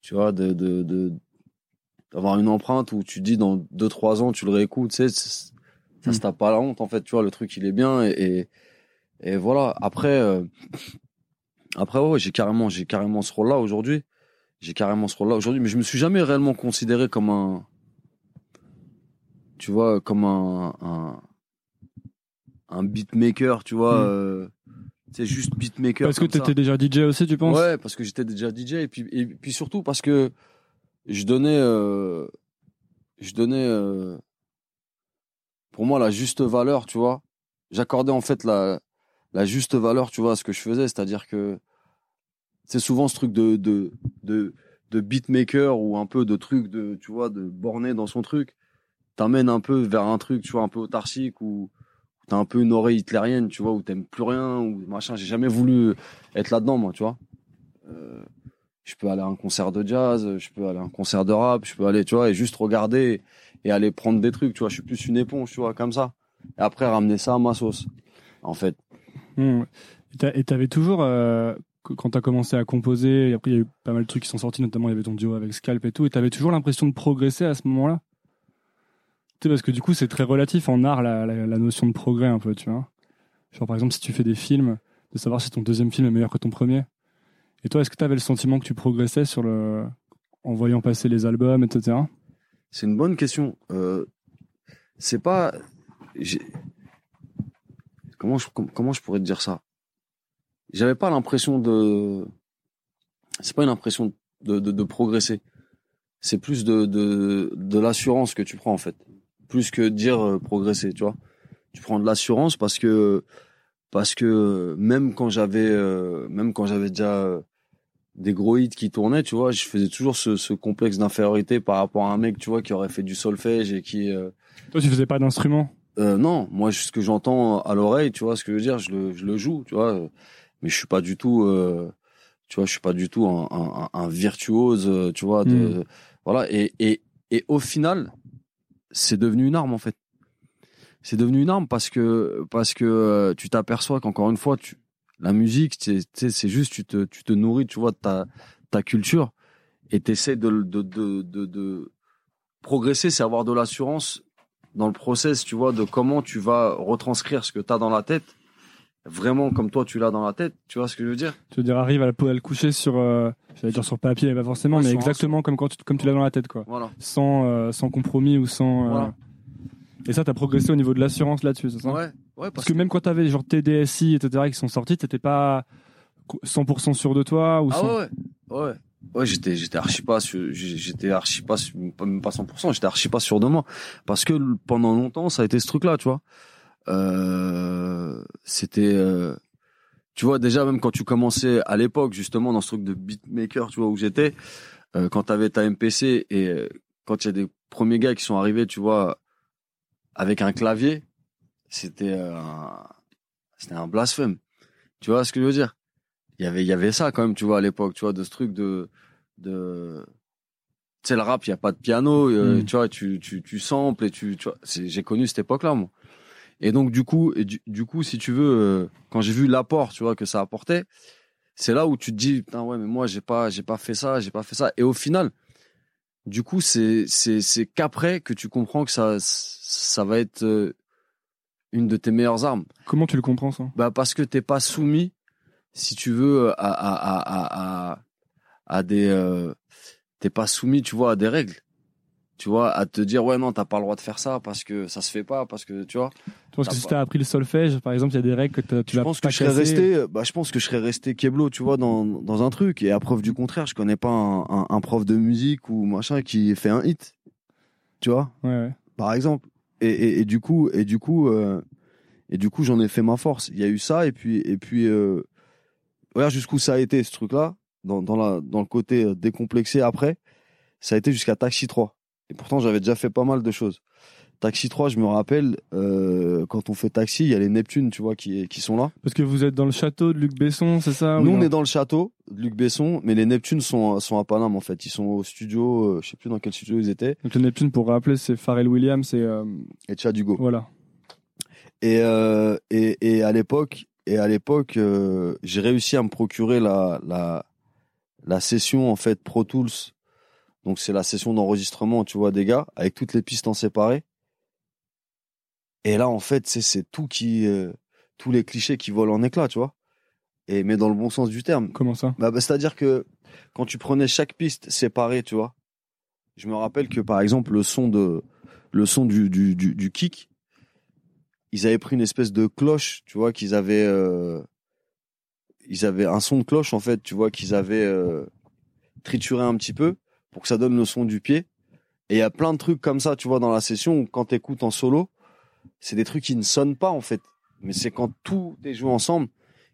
Tu vois, de, de, de, d'avoir une empreinte où tu te dis dans deux, trois ans, tu le réécoutes, tu sais, c'est- ça se Mm. tape pas la honte, en fait. Tu vois, le truc, il est bien et, et, et voilà. Après, euh, après, ouais, j'ai carrément, j'ai carrément ce rôle-là aujourd'hui. J'ai carrément ce rôle-là aujourd'hui, mais je me suis jamais réellement considéré comme un, tu vois, comme un, un, un beatmaker, tu vois, Mm. euh, c'est juste beatmaker. Parce que ça. t'étais déjà DJ aussi, tu penses? Ouais, parce que j'étais déjà DJ et puis et puis surtout parce que je donnais euh, je donnais euh, pour moi la juste valeur, tu vois. J'accordais en fait la la juste valeur, tu vois, à ce que je faisais, c'est-à-dire que c'est souvent ce truc de de de beatmaker ou un peu de truc de tu vois de borné dans son truc. T'amène un peu vers un truc tu vois un peu autarcique ou t'as un peu une oreille hitlérienne tu vois où t'aimes plus rien ou machin. J'ai jamais voulu être là-dedans moi tu vois. Euh, je peux aller à un concert de jazz je peux aller à un concert de rap je peux aller tu vois et juste regarder et aller prendre des trucs tu vois je suis plus une éponge tu vois comme ça et après ramener ça à ma sauce en fait Mmh. Et t'avais toujours, euh, quand t'as commencé à composer, et après il y a eu pas mal de trucs qui sont sortis, notamment il y avait ton duo avec Scalp et tout, et t'avais toujours l'impression de progresser à ce moment-là? Tu sais, parce que du coup c'est très relatif en art la, la notion de progrès un peu, tu vois. Genre par exemple si tu fais des films, de savoir si ton deuxième film est meilleur que ton premier. Et toi, est-ce que t'avais le sentiment que tu progressais sur le... en voyant passer les albums, etc. C'est une bonne question. Euh, c'est pas. Comment je, pourrais te dire ça? J'avais pas l'impression de. C'est pas une impression de, progresser. C'est plus de, de, de l'assurance que tu prends en fait. Plus que dire euh, progresser, tu vois. Tu prends de l'assurance parce que parce que même quand j'avais euh, même quand j'avais déjà euh, des gros hits qui tournaient, tu vois, je faisais toujours ce, ce complexe d'infériorité par rapport à un mec, tu vois, qui aurait fait du solfège et qui, euh, Toi, tu faisais pas d'instrument? Euh, non, moi, ce que j'entends à l'oreille, tu vois, ce que je veux dire, je le, je le joue, tu vois, euh, mais je suis pas du tout, euh, tu vois, je suis pas du tout un, un, un virtuose, euh, tu vois, de, Mm. voilà, et, et, et au final, c'est devenu une arme en fait. C'est devenu une arme parce que parce que euh, tu t'aperçois qu'encore une fois, tu La musique, c'est juste, tu te, tu te nourris, tu vois, de ta, ta culture et tu essaies de, de, de, de, progresser, c'est avoir de l'assurance dans le process, tu vois, de comment tu vas retranscrire ce que tu as dans la tête, vraiment comme toi tu l'as dans la tête, tu vois ce que je veux dire? Tu veux dire, arrive à, le- à le coucher sur, euh, dire sur papier, mais pas forcément, Ouais, mais un exactement comme quand tu, comme tu l'as dans la tête, quoi. Voilà. Sans, euh, sans compromis ou sans. euh, Voilà. Et ça, t'as progressé au niveau de l'assurance là-dessus, c'est ça Ouais, ouais, Parce que même quand t'avais genre TDSI, etc., qui sont sortis, t'étais pas 100% sûr de toi ou Ah sans- ouais, ouais, j'étais, j'étais archi pas sûr, j'étais archi pas, même pas 100%, j'étais archi pas sûr de moi. Parce que pendant longtemps, ça a été ce truc-là, tu vois. Euh, c'était, euh, tu vois, déjà, même quand tu commençais à l'époque, justement, dans ce truc de beatmaker, tu vois, où j'étais, euh, quand t'avais ta MPC et euh, quand il y a des premiers gars qui sont arrivés, tu vois, avec un clavier, c'était, euh, un, c'était un blasphème. Tu vois ce que je veux dire? il y avait il y avait ça quand même tu vois à l'époque tu vois de ce truc de de tu sais le rap il y a pas de piano euh, Mm. tu vois tu tu tu samples et tu tu vois j'ai connu cette époque là moi et donc du coup et du, du coup si tu veux euh, quand j'ai vu l'apport tu vois que ça apportait c'est là où tu te dis putain ouais mais moi j'ai pas j'ai pas fait ça j'ai pas fait ça et au final du coup c'est c'est c'est qu'après que tu comprends que ça ça va être euh, une de tes meilleures armes Comment tu le comprends ça? Bah parce que t'es pas soumis, si tu veux, à à à à, à, à des euh, t'es pas soumis, tu vois, à des règles. Tu vois, à te dire ouais non t'as pas le droit de faire ça parce que ça se fait pas parce que tu vois. Tu penses que si t'as appris le solfège, par exemple, il y a des règles que tu vas pas que je serais resté, bah je pense que je serais resté Keblo, tu vois, dans dans un truc. Et à preuve du contraire, je connais pas un, un, un prof de musique ou machin qui fait un hit, tu vois. Ouais, ouais. par exemple. Et, et, et du coup, et du coup, euh, et du coup, j'en ai fait ma force. Il y a eu ça, et puis, et puis, euh, regarde jusqu'où ça a été ce truc-là, dans, dans la, dans le côté euh, décomplexé après, ça a été jusqu'à Taxi 3. Et pourtant, j'avais déjà fait pas mal de choses. Taxi 3, je me rappelle, euh, quand on fait Taxi, il y a les Neptunes, tu vois, qui, qui sont là. Parce que vous êtes dans le château de Luc Besson, c'est ça Nous, ou on est dans le château de Luc Besson, mais les Neptunes sont, sont à Paname, en fait. Ils sont au studio, euh, je sais plus dans quel studio ils étaient, Donc le Neptune, pour rappeler, c'est Pharrell Williams et euh, et Chad Hugo. voilà. Et, euh, et, et à l'époque, et à l'époque, euh, j'ai réussi à me procurer la, la, la session en fait Pro Tools. Donc c'est la session d'enregistrement, tu vois, des gars, avec toutes les pistes en séparé. Et là, en fait, c'est tout qui, euh, tous les clichés qui volent en éclats, tu vois. Et mais dans le bon sens du terme. Comment ça? Bah, bah, c'est-à-dire que quand tu prenais chaque piste séparée, tu vois, je me rappelle que par exemple le son de le son du du du, du kick, ils avaient pris une espèce de cloche, tu vois, qu'ils avaient euh, ils avaient un son de cloche en fait, tu vois, qu'ils avaient euh, trituré un petit peu pour que ça donne le son du pied. Et il y a plein de trucs comme ça, tu vois, dans la session où quand t'écoutes en solo, c'est des trucs qui ne sonnent pas en fait, mais c'est quand tout est joué ensemble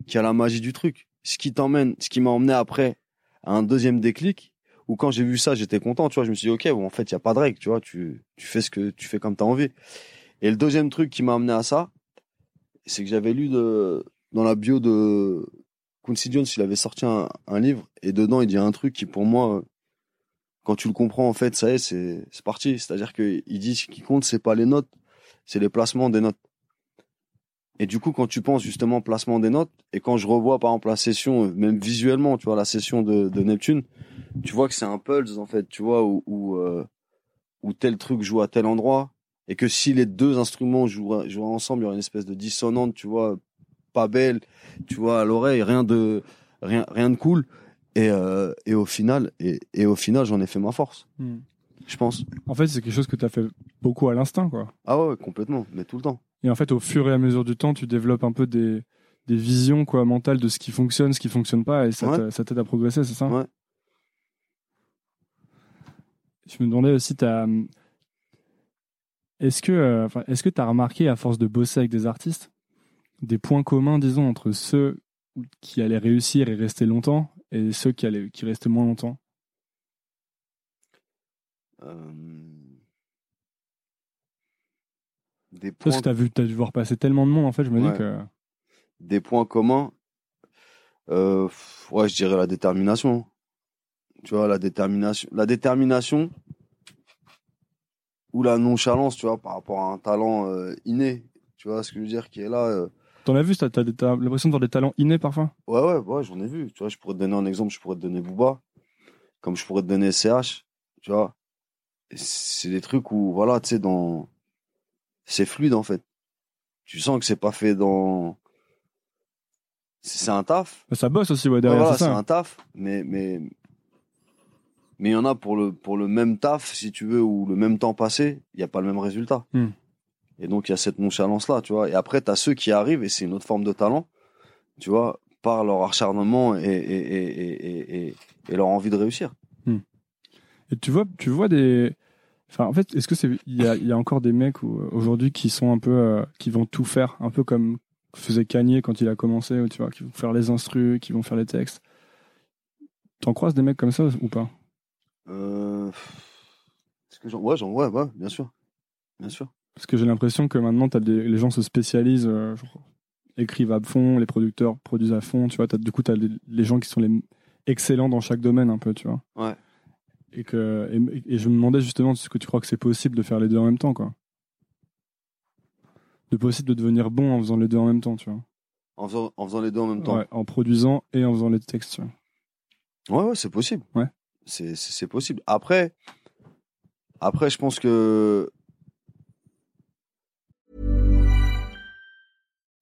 qu'il y a la magie du truc. Ce qui t'emmène, ce qui m'a emmené après à un deuxième déclic, où quand j'ai vu ça, j'étais content, tu vois, je me suis dit, ok, bon, en fait, il y a pas de règle, tu vois, tu, tu fais ce que tu fais comme t'as envie. Et le deuxième truc qui m'a amené à ça, c'est que j'avais lu dans la bio de Quincy Jones, il avait sorti un, livre, et dedans, il dit un truc qui, pour moi, quand tu le comprends, en fait, ça y est, c'est, parti. C'est-à-dire qu'il dit, ce qui compte, c'est pas les notes, c'est les placements des notes. Et du coup, quand tu penses justement placement des notes, et quand je revois par exemple la session, même visuellement, tu vois, la session de, Neptune, tu vois que c'est un pulse en fait, tu vois, euh, où tel truc joue à tel endroit, et que si les deux instruments joueraient, joueraient ensemble, il y aurait une espèce de dissonante, tu vois, pas belle, tu vois, à l'oreille, rien de, rien, rien de cool. Et, euh, et au final, et, et au final, j'en ai fait ma force, Hmm. je pense. En fait, c'est quelque chose que tu as fait beaucoup à l'instinct, quoi. Ah ouais, complètement, mais tout le temps. Et en fait, au fur et à mesure du temps, tu développes un peu des, des visions quoi, mentales de ce qui fonctionne, ce qui fonctionne pas, et ça Ouais. t'aide à progresser, c'est ça? Ouais. Je me demandais aussi, t'as, est-ce que euh, est-ce que tu as remarqué, à force de bosser avec des artistes, des points communs, disons, entre ceux qui allaient réussir et rester longtemps et ceux qui, allaient, qui restaient moins longtemps Euh, Des Parce points que tu as dû voir passer tellement de monde, en fait, je me Ouais. dis que. des points communs, euh, ouais, je dirais la détermination. Tu vois, la détermination, la détermination ou la nonchalance, tu vois, par rapport à un talent euh, inné. Tu vois ce que je veux dire, qui est là. euh, T'en as vu, t'as, l'impression de voir des talents innés parfois? Ouais, ouais, ouais, j'en ai vu. Tu vois, je pourrais te donner un exemple, je pourrais te donner Booba, comme je pourrais te donner CH, tu vois. C'est des trucs où, voilà, tu sais, dans. C'est fluide, en fait. Tu sens que c'est pas fait dans. C'est un taf. Ça bosse aussi, ouais, Ouais, derrière, voilà, c'est ça. un taf, mais. mais... Mais il y en a pour le, pour le même taf, si tu veux, ou le même temps passé, il n'y a pas le même résultat. Hmm. Et donc, il y a cette nonchalance-là, tu vois. Et après, tu as ceux qui arrivent, et c'est une autre forme de talent, tu vois, par leur acharnement et, et, leur envie de réussir. Et tu vois, tu vois des. Enfin, en fait, est-ce que c'est il y a, il y a encore des mecs aujourd'hui qui sont un peu euh, qui vont tout faire, un peu comme faisait Kanye quand il a commencé, tu vois, qui vont faire les instrus, qui vont faire les textes. T'en croises des mecs comme ça ou pas? Euh... que j'en- ouais, j'en- ouais, ouais, bien sûr. Bien sûr. Parce que j'ai l'impression que maintenant, des, les gens se spécialisent, euh, genre, écrivent à fond, les producteurs produisent à fond, tu vois. Du coup, t'as les, les gens qui sont les excellents dans chaque domaine, un peu, tu vois. Ouais. Et, que, et, et je me demandais justement, est-ce que tu crois que c'est possible de faire les deux en même temps, quoi De possible de devenir bon en faisant les deux en même temps, tu vois. En faisant, en faisant les deux en même temps. Ouais, en produisant et en faisant les textes, tu vois. Ouais, ouais, c'est possible. Ouais. C'est possible. Après, après, je pense que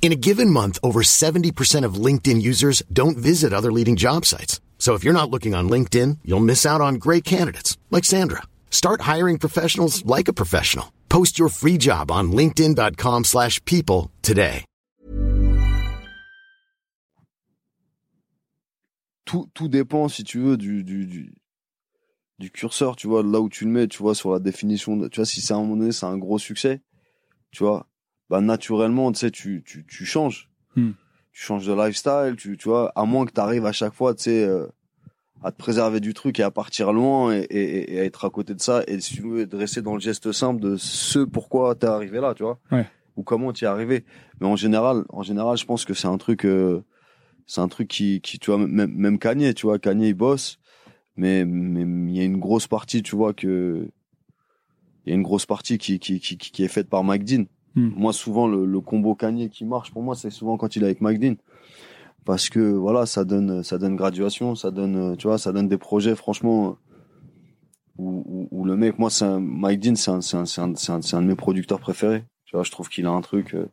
In a given month, over 70% of LinkedIn users don't visit other leading job sites. So if you're not looking on LinkedIn, you'll miss out on great candidates like Sandra. Start hiring professionals like a professional. Post your free job on linkedin.com/people slash people today. tout, tout dépend, si tu veux, du, du, du, du curseur, tu vois, là où tu le mets, tu vois, sur la définition. De, tu vois, si c'est un moment donné, c'est un gros succès, tu vois, bah, naturellement, tu sais, tu, tu, tu changes. Hmm. Tu changes de lifestyle, tu, tu vois, à moins que tu arrives à chaque fois, tu sais, euh, à te préserver du truc et à partir loin et, et, et à être à côté de ça et si tu veux, de rester dans le geste simple de ce pourquoi t'es arrivé là, tu vois. Ouais. Ou comment t'y es arrivé. Mais en général, en général, je pense que c'est un truc, euh, c'est un truc qui, qui, tu vois, même, même Kanye, tu vois, Kanye, il bosse, mais, mais il y a une grosse partie, tu vois, que, il y a une grosse partie qui, qui, qui, qui est faite par Mike Dean. Hmm. Moi, souvent, le, combo Kanye qui marche pour moi, c'est souvent quand il est avec Mike Dean. Parce que, voilà, ça donne, ça donne graduation, ça donne, tu vois, ça donne des projets, franchement, où, où, le mec, moi, un, Mike Dean, c'est un, un, un, un, un de mes producteurs préférés. Tu vois, je trouve qu'il a un truc, euh,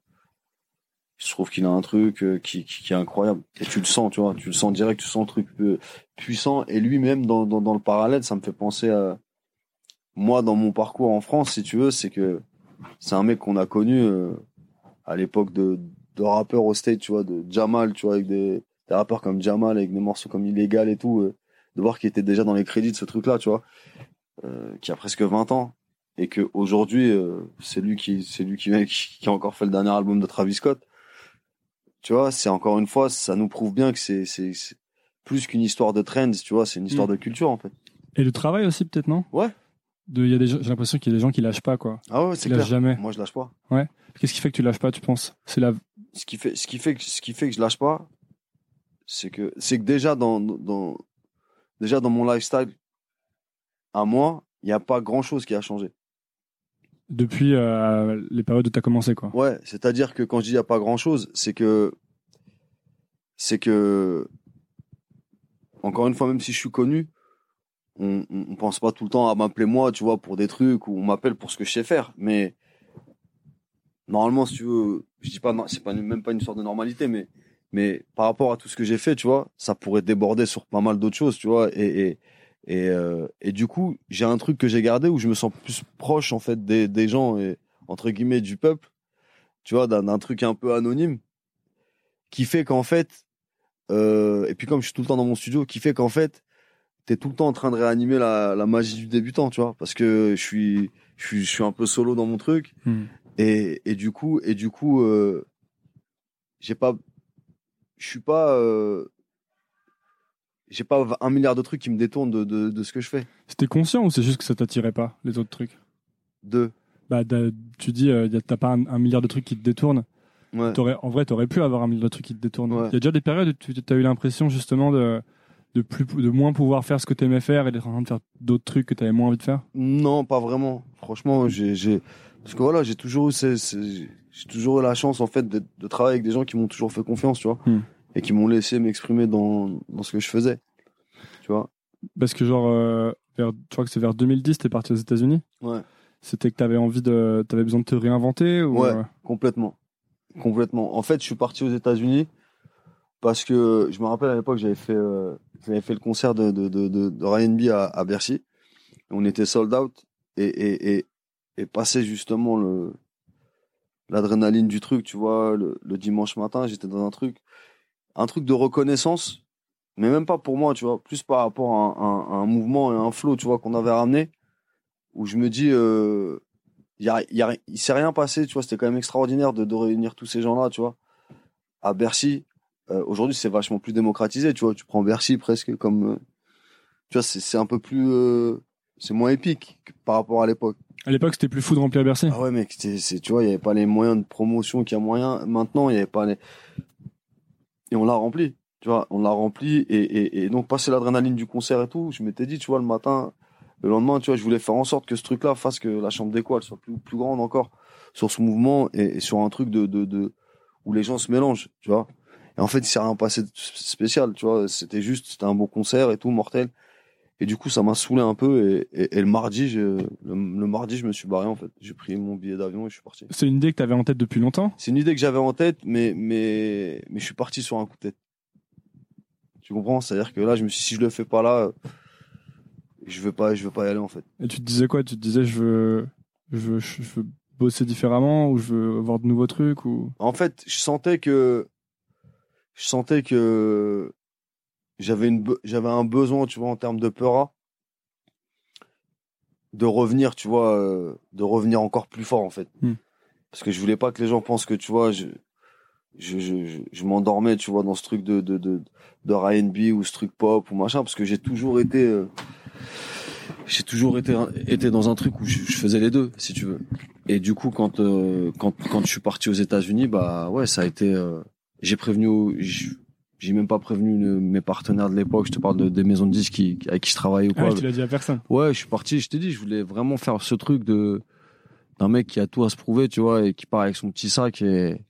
je trouve qu'il a un truc euh, qui, qui, est incroyable. Et tu le sens, tu vois, tu le sens direct, tu sens le truc euh, puissant. Et lui-même, dans, dans le parallèle, ça me fait penser à moi, dans mon parcours en France, si tu veux, c'est que c'est un mec qu'on a connu euh, à l'époque de, de rappeurs au state, tu vois, de Jamal, tu vois, avec des, des rappeurs comme Jamal, avec des morceaux comme Illégal et tout, euh, de voir qu'il était déjà dans les crédits de ce truc-là, tu vois, euh, qui a presque 20 ans. Et que aujourd'hui, euh, c'est lui qui, c'est lui qui, a encore fait le dernier album de Travis Scott. Tu vois, c'est encore une fois, ça nous prouve bien que c'est, c'est, c'est plus qu'une histoire de trends, tu vois, c'est une histoire Mm. de culture, en fait. Et le travail aussi, peut-être, non? Ouais. De, il y a des gens- j'ai l'impression qu'il y a des gens qui lâchent pas, quoi. Ah ouais, c'est clair. jamais. Moi, je lâche pas. Qu'est-ce qui fait que tu lâches pas, tu penses? C'est la. ce qui fait ce qui fait que ce qui fait que je lâche pas c'est que c'est que déjà dans dans déjà dans mon lifestyle à moi il n'y a pas grand chose qui a changé Depuis euh, les périodes où tu as commencé, quoi. ouais c'est à dire que quand je dis il n'y a pas grand chose c'est que c'est que encore une fois même si je suis connu on, on, pense pas tout le temps à m'appeler moi tu vois pour des trucs ou on m'appelle pour ce que je sais faire. Mais normalement si tu veux je dis pas c'est pas même pas une sorte de normalité mais mais par rapport à tout ce que j'ai fait tu vois ça pourrait déborder sur pas mal d'autres choses tu vois. Et et et, euh, du coup j'ai un truc que j'ai gardé où je me sens plus proche en fait des, des gens et entre guillemets du peuple, tu vois, d'un d'un truc un peu anonyme, qui fait qu'en fait, euh, et puis comme je suis tout le temps dans mon studio, qui fait qu'en fait, t'es tout le temps en train de réanimer la, la magie du débutant, tu vois, parce que je suis, je suis, je suis un peu solo dans mon truc, Hmm. et, et du coup, et du coup, euh, j'ai pas, je suis pas, euh, j'ai pas un milliard de trucs qui me détournent de, de, de ce que je fais. C'était conscient ou c'est juste que ça t'attirait pas, les autres trucs? De, Bah, tu dis, euh, t'as pas un, un milliard de trucs qui te détournent. ouais. T'aurais- en vrai, t'aurais pu avoir un milliard de trucs qui te détournent. Il Ouais. y a déjà des périodes où tu as eu l'impression justement de, de, plus, de moins pouvoir faire ce que t'aimais faire et d'être en train de faire d'autres trucs que t'avais moins envie de faire? Non, pas vraiment. Franchement, j'ai, parce que voilà, j'ai toujours eu, j'ai toujours eu la chance en fait de, de travailler avec des gens qui m'ont toujours fait confiance, tu vois, Hmm. et qui m'ont laissé m'exprimer dans, dans ce que je faisais, tu vois. Parce que genre, euh, vers, je crois que c'est vers 2010, t'es parti aux États-Unis? Ouais. C'était que t'avais envie de, t'avais besoin de te réinventer ou Ouais. euh, Complètement. Complètement. En fait, je suis parti aux États-Unis parce que je me rappelle à l'époque, j'avais fait, euh, j'avais fait le concert de, de, de, de, Ryan B à, à Bercy. On était sold out et, et, et, et passer justement le, l'adrénaline du truc, tu vois, le, dimanche matin, j'étais dans un truc, un truc de reconnaissance, mais même pas pour moi, tu vois, plus par rapport à un mouvement et un flow, tu vois, qu'on avait ramené, où je me dis, euh, y a, y a, il s'est rien passé, tu vois, c'était quand même extraordinaire de, de réunir tous ces gens-là, tu vois, à Bercy. Euh, Aujourd'hui, c'est vachement plus démocratisé, tu vois, tu prends Bercy presque comme, euh, tu vois, c'est un peu plus, euh, c'est moins épique que par rapport à l'époque. À l'époque, c'était plus fou de remplir Bercy. Ah ouais, mec, c'est, tu vois, il y avait pas les moyens de promotion qu'il y a moyen. Maintenant, il y avait pas les, et on l'a rempli, tu vois, on l'a rempli et, et, et donc passer l'adrénaline du concert et tout, je m'étais dit, tu vois, le matin, le lendemain, tu vois, je voulais faire en sorte que ce truc-là fasse que la chambre d'écho elle soit plus, plus grande encore sur ce mouvement et, et sur un truc de, de, de, où les gens se mélangent, tu vois. Et en fait, il s'est rien passé de spécial, tu vois. C'était juste, c'était un beau concert et tout, mortel. Et du coup, ça m'a saoulé un peu. Et, et, et le mardi, je, le, le mardi, je me suis barré, en fait. J'ai pris mon billet d'avion et je suis parti. C'est une idée que t'avais en tête depuis longtemps? C'est une idée que j'avais en tête, mais, mais, mais je suis parti sur un coup de tête. Tu comprends? C'est-à-dire que là, je me suis dit, si je le fais pas là, je veux pas, je veux pas y aller, en fait. Et tu te disais quoi? Tu te disais, je veux, je veux, je veux bosser différemment ou je veux avoir de nouveaux trucs ou? En fait, je sentais que je sentais que j'avais une j'avais un besoin, tu vois, en termes de peura, de revenir, tu vois, euh, de revenir encore plus fort en fait. Hmm. Parce que je voulais pas que les gens pensent que tu vois, je je, je, je, je m'endormais, tu vois, dans ce truc de de de, de R&B ou ce truc pop ou machin, parce que j'ai toujours été euh, j'ai toujours été été dans un truc où je, je faisais les deux, si tu veux. Et du coup, quand euh, quand quand je suis parti aux États-Unis, bah ouais, ça a été. J'ai prévenu, j'ai même pas prévenu le- mes partenaires de l'époque. Je te parle de, des maisons de disques qui, avec qui je travaillais ou Ah, quoi. tu l'as dit à personne. Ouais, je suis parti. Je t'ai dit, je voulais vraiment faire ce truc de d'un mec qui a tout à se prouver, tu vois, et qui part avec son petit sac et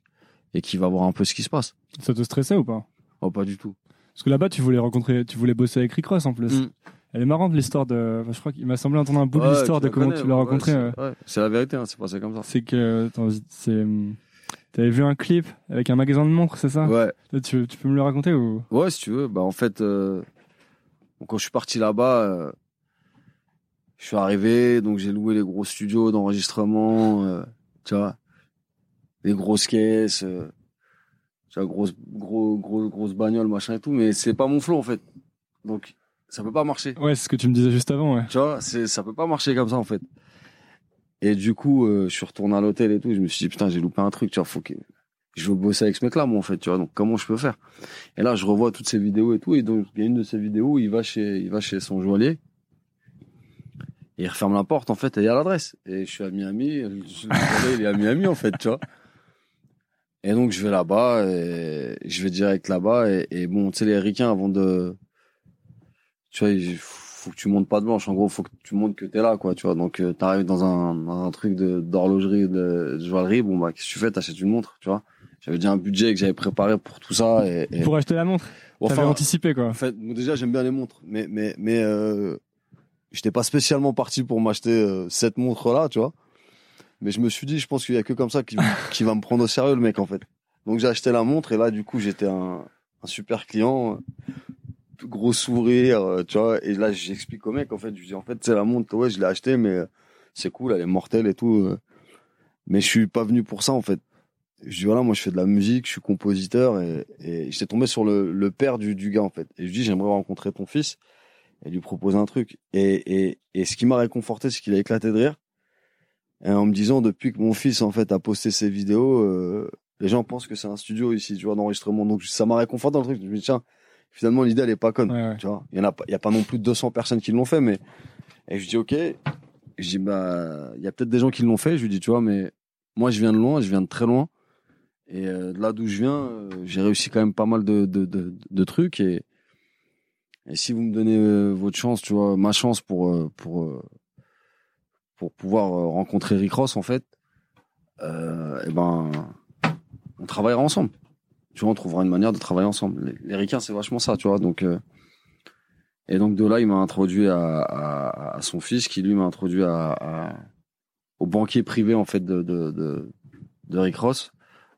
et qui va voir un peu ce qui se passe. Ça te stressait ou pas? Oh, pas du tout. Parce que là-bas, tu voulais rencontrer, tu voulais bosser avec Rick Ross en plus. Mm. Elle est marrante l'histoire de. enfin, je crois qu'il m'a semblé entendre un bout de l'histoire de comment connais, tu l'as ouais, rencontré. c'est- ouais, la vérité, hein, c'est passé comme ça. C'est que. Attends, c'est. T'avais vu un clip avec un magasin de montres, c'est ça Ouais. Tu, tu peux me le raconter ou Ouais, si tu veux. Bah, en fait, euh, quand je suis parti là-bas, euh, je suis arrivé, donc j'ai loué les gros studios d'enregistrement, euh, tu vois, les grosses caisses, tu vois, grosse, gros, gros, grosse bagnole, machin et tout, mais c'est pas mon flow, en fait. Donc, ça peut pas marcher. Ouais, c'est ce que tu me disais juste avant, ouais. Tu vois, ça peut pas marcher comme ça, en fait. Et du coup, euh, je suis retourné à l'hôtel et tout, je me suis dit, putain, j'ai loupé un truc, tu vois, faut je veux bosser avec ce mec-là, moi, en fait, tu vois, donc comment je peux faire? Et là, je revois toutes ces vidéos et tout, et donc, il y a une de ces vidéos où il va chez, il va chez son joaillier, et il referme la porte, en fait, et il y a l'adresse. Et je suis à Miami, le joaillier, il est à Miami, en fait, tu vois. Et donc, je vais là-bas, et je vais direct là-bas, et, bon, tu sais, les ricains, avant de, tu vois, il faut que tu montes pas de blanche. En gros, faut que tu montres que t'es là, quoi, tu vois. Donc, euh, t'arrives dans un, un truc de, d'horlogerie, de, de joaillerie. Bon, bah, qu'est-ce que tu fais? T'achètes une montre, tu vois. J'avais déjà un budget que j'avais préparé pour tout ça et, et- Pour acheter la montre T'avais anticipé, quoi. en fait, bon, déjà, j'aime bien les montres, mais, mais, mais, euh, j'étais pas spécialement parti pour m'acheter euh, cette montre-là, tu vois. Mais je me suis dit, je pense qu'il y a que comme ça qui, qui va me prendre au sérieux, le mec, en fait. Donc, j'ai acheté la montre et là, du coup, j'étais un, un super client, gros sourire, euh, tu vois. Et là, j'explique au mec, en fait, je lui dis, en fait, c'est la montre, ouais, je l'ai acheté, mais euh, c'est cool, elle est mortelle et tout. euh. mais je suis pas venu pour ça en fait. Je dis voilà, moi je fais de la musique, je suis compositeur et, j'étais tombé sur le, père du, gars en fait. Et je dis j'aimerais rencontrer ton fils et lui proposer un truc. Et, et, ce qui m'a réconforté, c'est qu'il a éclaté de rire. Et en me disant depuis que mon fils en fait a posté ses vidéos, les gens pensent que c'est un studio ici, tu vois, d'enregistrement. Donc ça m'a réconforté dans le truc. Je me dis tiens, finalement l'idée elle est pas conne, Ouais, ouais. tu vois. Il y en a pas, il y a pas non plus de 200 personnes qui l'ont fait, mais et je dis ok. Je dis bah il y a peut-être des gens qui l'ont fait. Je lui dis tu vois, mais moi je viens de loin, je viens de très loin. Et euh, de là d'où je viens, euh, j'ai réussi quand même pas mal de, de, de, de trucs. Et, et si vous me donnez euh, votre chance, tu vois, ma chance pour, pour, pour pouvoir rencontrer Rick Ross, en fait, euh, et ben, on travaillera ensemble. Tu vois, on trouvera une manière de travailler ensemble. Les, les Ricains, c'est vachement ça, tu vois. Donc, euh, et donc de là, il m'a introduit à, à, à son fils, qui lui m'a introduit à, à- au banquier privé en fait de, de, de, de Rick Ross.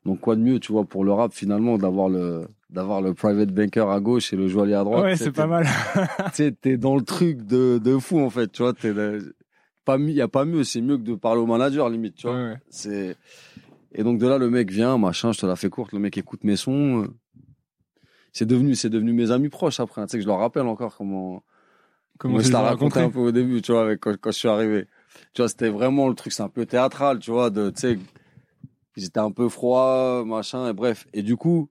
Donc quoi de mieux, tu vois, pour le rap finalement d'avoir le d'avoir le private banker à gauche et le joaillier à droite. Ouais, c'est pas mal. tu t'es dans le truc de, de fou en fait, tu vois. T'es pas mieux, y a pas mieux, c'est mieux que de parler au manager limite, tu vois. Ouais, ouais. C'est et donc de là le mec vient, machin, je te la fais courte, le mec écoute mes sons. euh. C'est devenu, c'est devenu mes amis proches après. Tu sais que je leur rappelle encore comment Comment t'ai as raconté un peu au début, tu vois, avec, quand, quand je suis arrivé. Tu vois, c'était vraiment le truc, c'est un peu théâtral, tu vois, de, tu sais, ils étaient un peu froids, machin, et bref. Et du coup,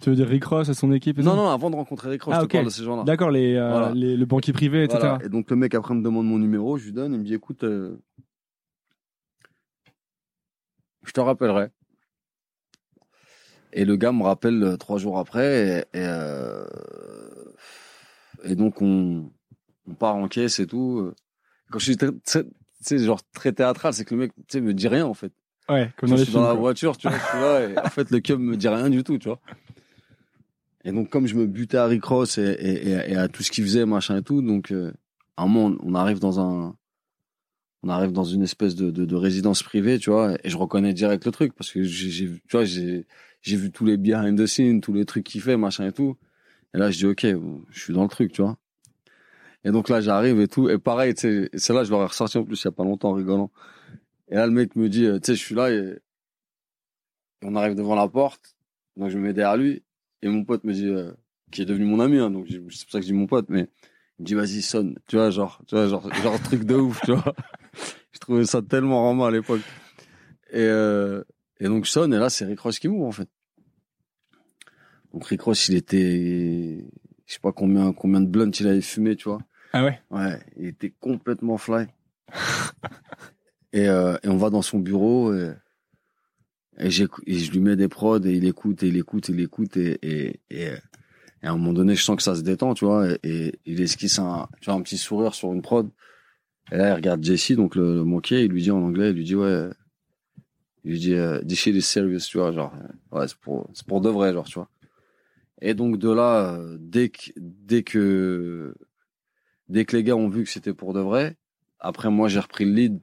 Tu veux dire Rick Ross et son équipe et non, non, avant de rencontrer les croches, Ah, je parle de ces gens-là. D'accord, les, euh, Voilà. les- le banquier privé, etc. Voilà. Et donc le mec après me demande mon numéro, je lui donne, il me dit écoute, euh, je te rappellerai. Et le gars me rappelle euh, trois jours après, et, et, euh, et donc on, on part en caisse et tout. Quand je suis très, genre très théâtral, c'est que le mec, me dit rien en fait. Ouais, comme je les suis films. dans la quoi. voiture, tu vois, je suis là, et en fait le cub me dit rien du tout, tu vois. Et donc comme je me butais à Rick Ross et, et, et- et à tout ce qu'il faisait, machin et tout, donc euh, à un moment on, on arrive dans un, on arrive dans une espèce de, de, de résidence privée, tu vois, et je reconnais direct le truc parce que j'ai, tu vois, j'ai, j'ai vu tous les behind the scenes, tous les trucs qu'il fait, machin et tout. Et là je dis ok, je suis dans le truc, tu vois. Et donc là j'arrive et tout, et pareil, tu sais, c'est là je leur ai ressorti en plus il y a pas longtemps en rigolant. Et là le mec me dit, euh, tu sais, je suis là et, on arrive devant la porte, donc je me mets derrière lui. Et mon pote me dit, euh, qui est devenu mon ami, hein, donc c'est pour ça que je dis mon pote, mais il me dit, vas-y, sonne. Tu vois, genre, tu vois, genre, genre truc de ouf, tu vois. Je trouvais ça tellement rarement à l'époque. Et, euh, et donc sonne, et là, c'est Rick Ross qui m'ouvre, en fait. Donc Rick Ross, il était, je sais pas combien, combien de blunts il avait fumé, tu vois. Ah ouais? Ouais, il était complètement fly. et, euh, et on va dans son bureau et, et, je lui mets des prods et il écoute et il écoute et il écoute et, et, et, et à un moment donné je sens que ça se détend, tu vois, et, et il esquisse un, tu vois, un petit sourire sur une prod. Et là il regarde Jesse, donc le, le moquet, il lui dit en anglais, il lui dit ouais, il lui dit euh, this shit is serious, tu vois, genre euh, ouais c'est pour c'est pour de vrai, genre tu vois. Et donc de là, euh, dès que dès que dès que les gars ont vu que c'était pour de vrai, après moi j'ai repris le lead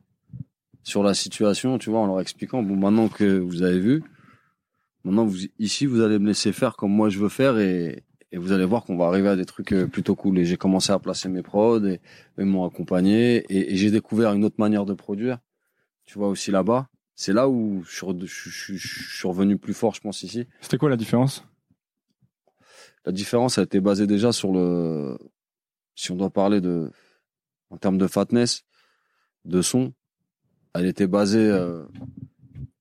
sur la situation, tu vois, en leur expliquant bon maintenant que vous avez vu, maintenant vous ici vous allez me laisser faire comme moi je veux faire et et vous allez voir qu'on va arriver à des trucs euh, plutôt cool. Et j'ai commencé à placer mes prods et ils m'ont accompagné et, et j'ai découvert une autre manière de produire. Tu vois aussi là-bas, c'est là où je- je suis revenu plus fort, je pense ici. C'était quoi la différence? La différence a été basée déjà sur le, si on doit parler de, en termes de fatness, de son, elle était basée, euh,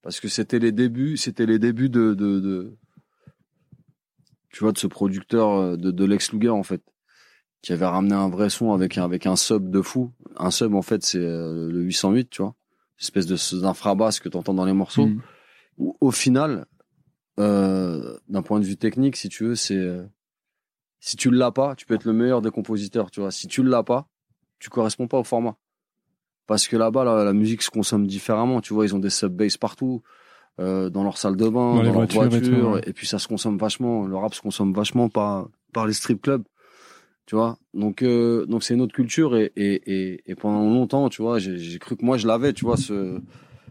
parce que c'était les débuts, c'était les débuts de, de, de, tu vois, de ce producteur euh, de, de Lex Luger en fait, qui avait ramené un vrai son avec un, avec un sub de fou. Un sub en fait c'est euh, le 808, tu vois, espèce de d'infrabasse que tu entends dans les morceaux. Mm. Où, au final, euh, d'un point de vue technique, si tu veux, c'est euh, si tu l'as pas, tu peux être le meilleur des compositeurs, tu vois. Si tu l'as pas, tu corresponds pas au format. Parce que là-bas, la, la musique se consomme différemment. Tu vois, ils ont des sub-bass partout, euh, dans leur salle de bain, Dans dans, leur voitures voiture, et tout, ouais. et puis ça se consomme vachement. Le rap se consomme vachement par par les strip clubs, tu vois. Donc euh, donc c'est une autre culture et et et, pendant longtemps, tu vois, j'ai cru que moi je l'avais, tu vois, ce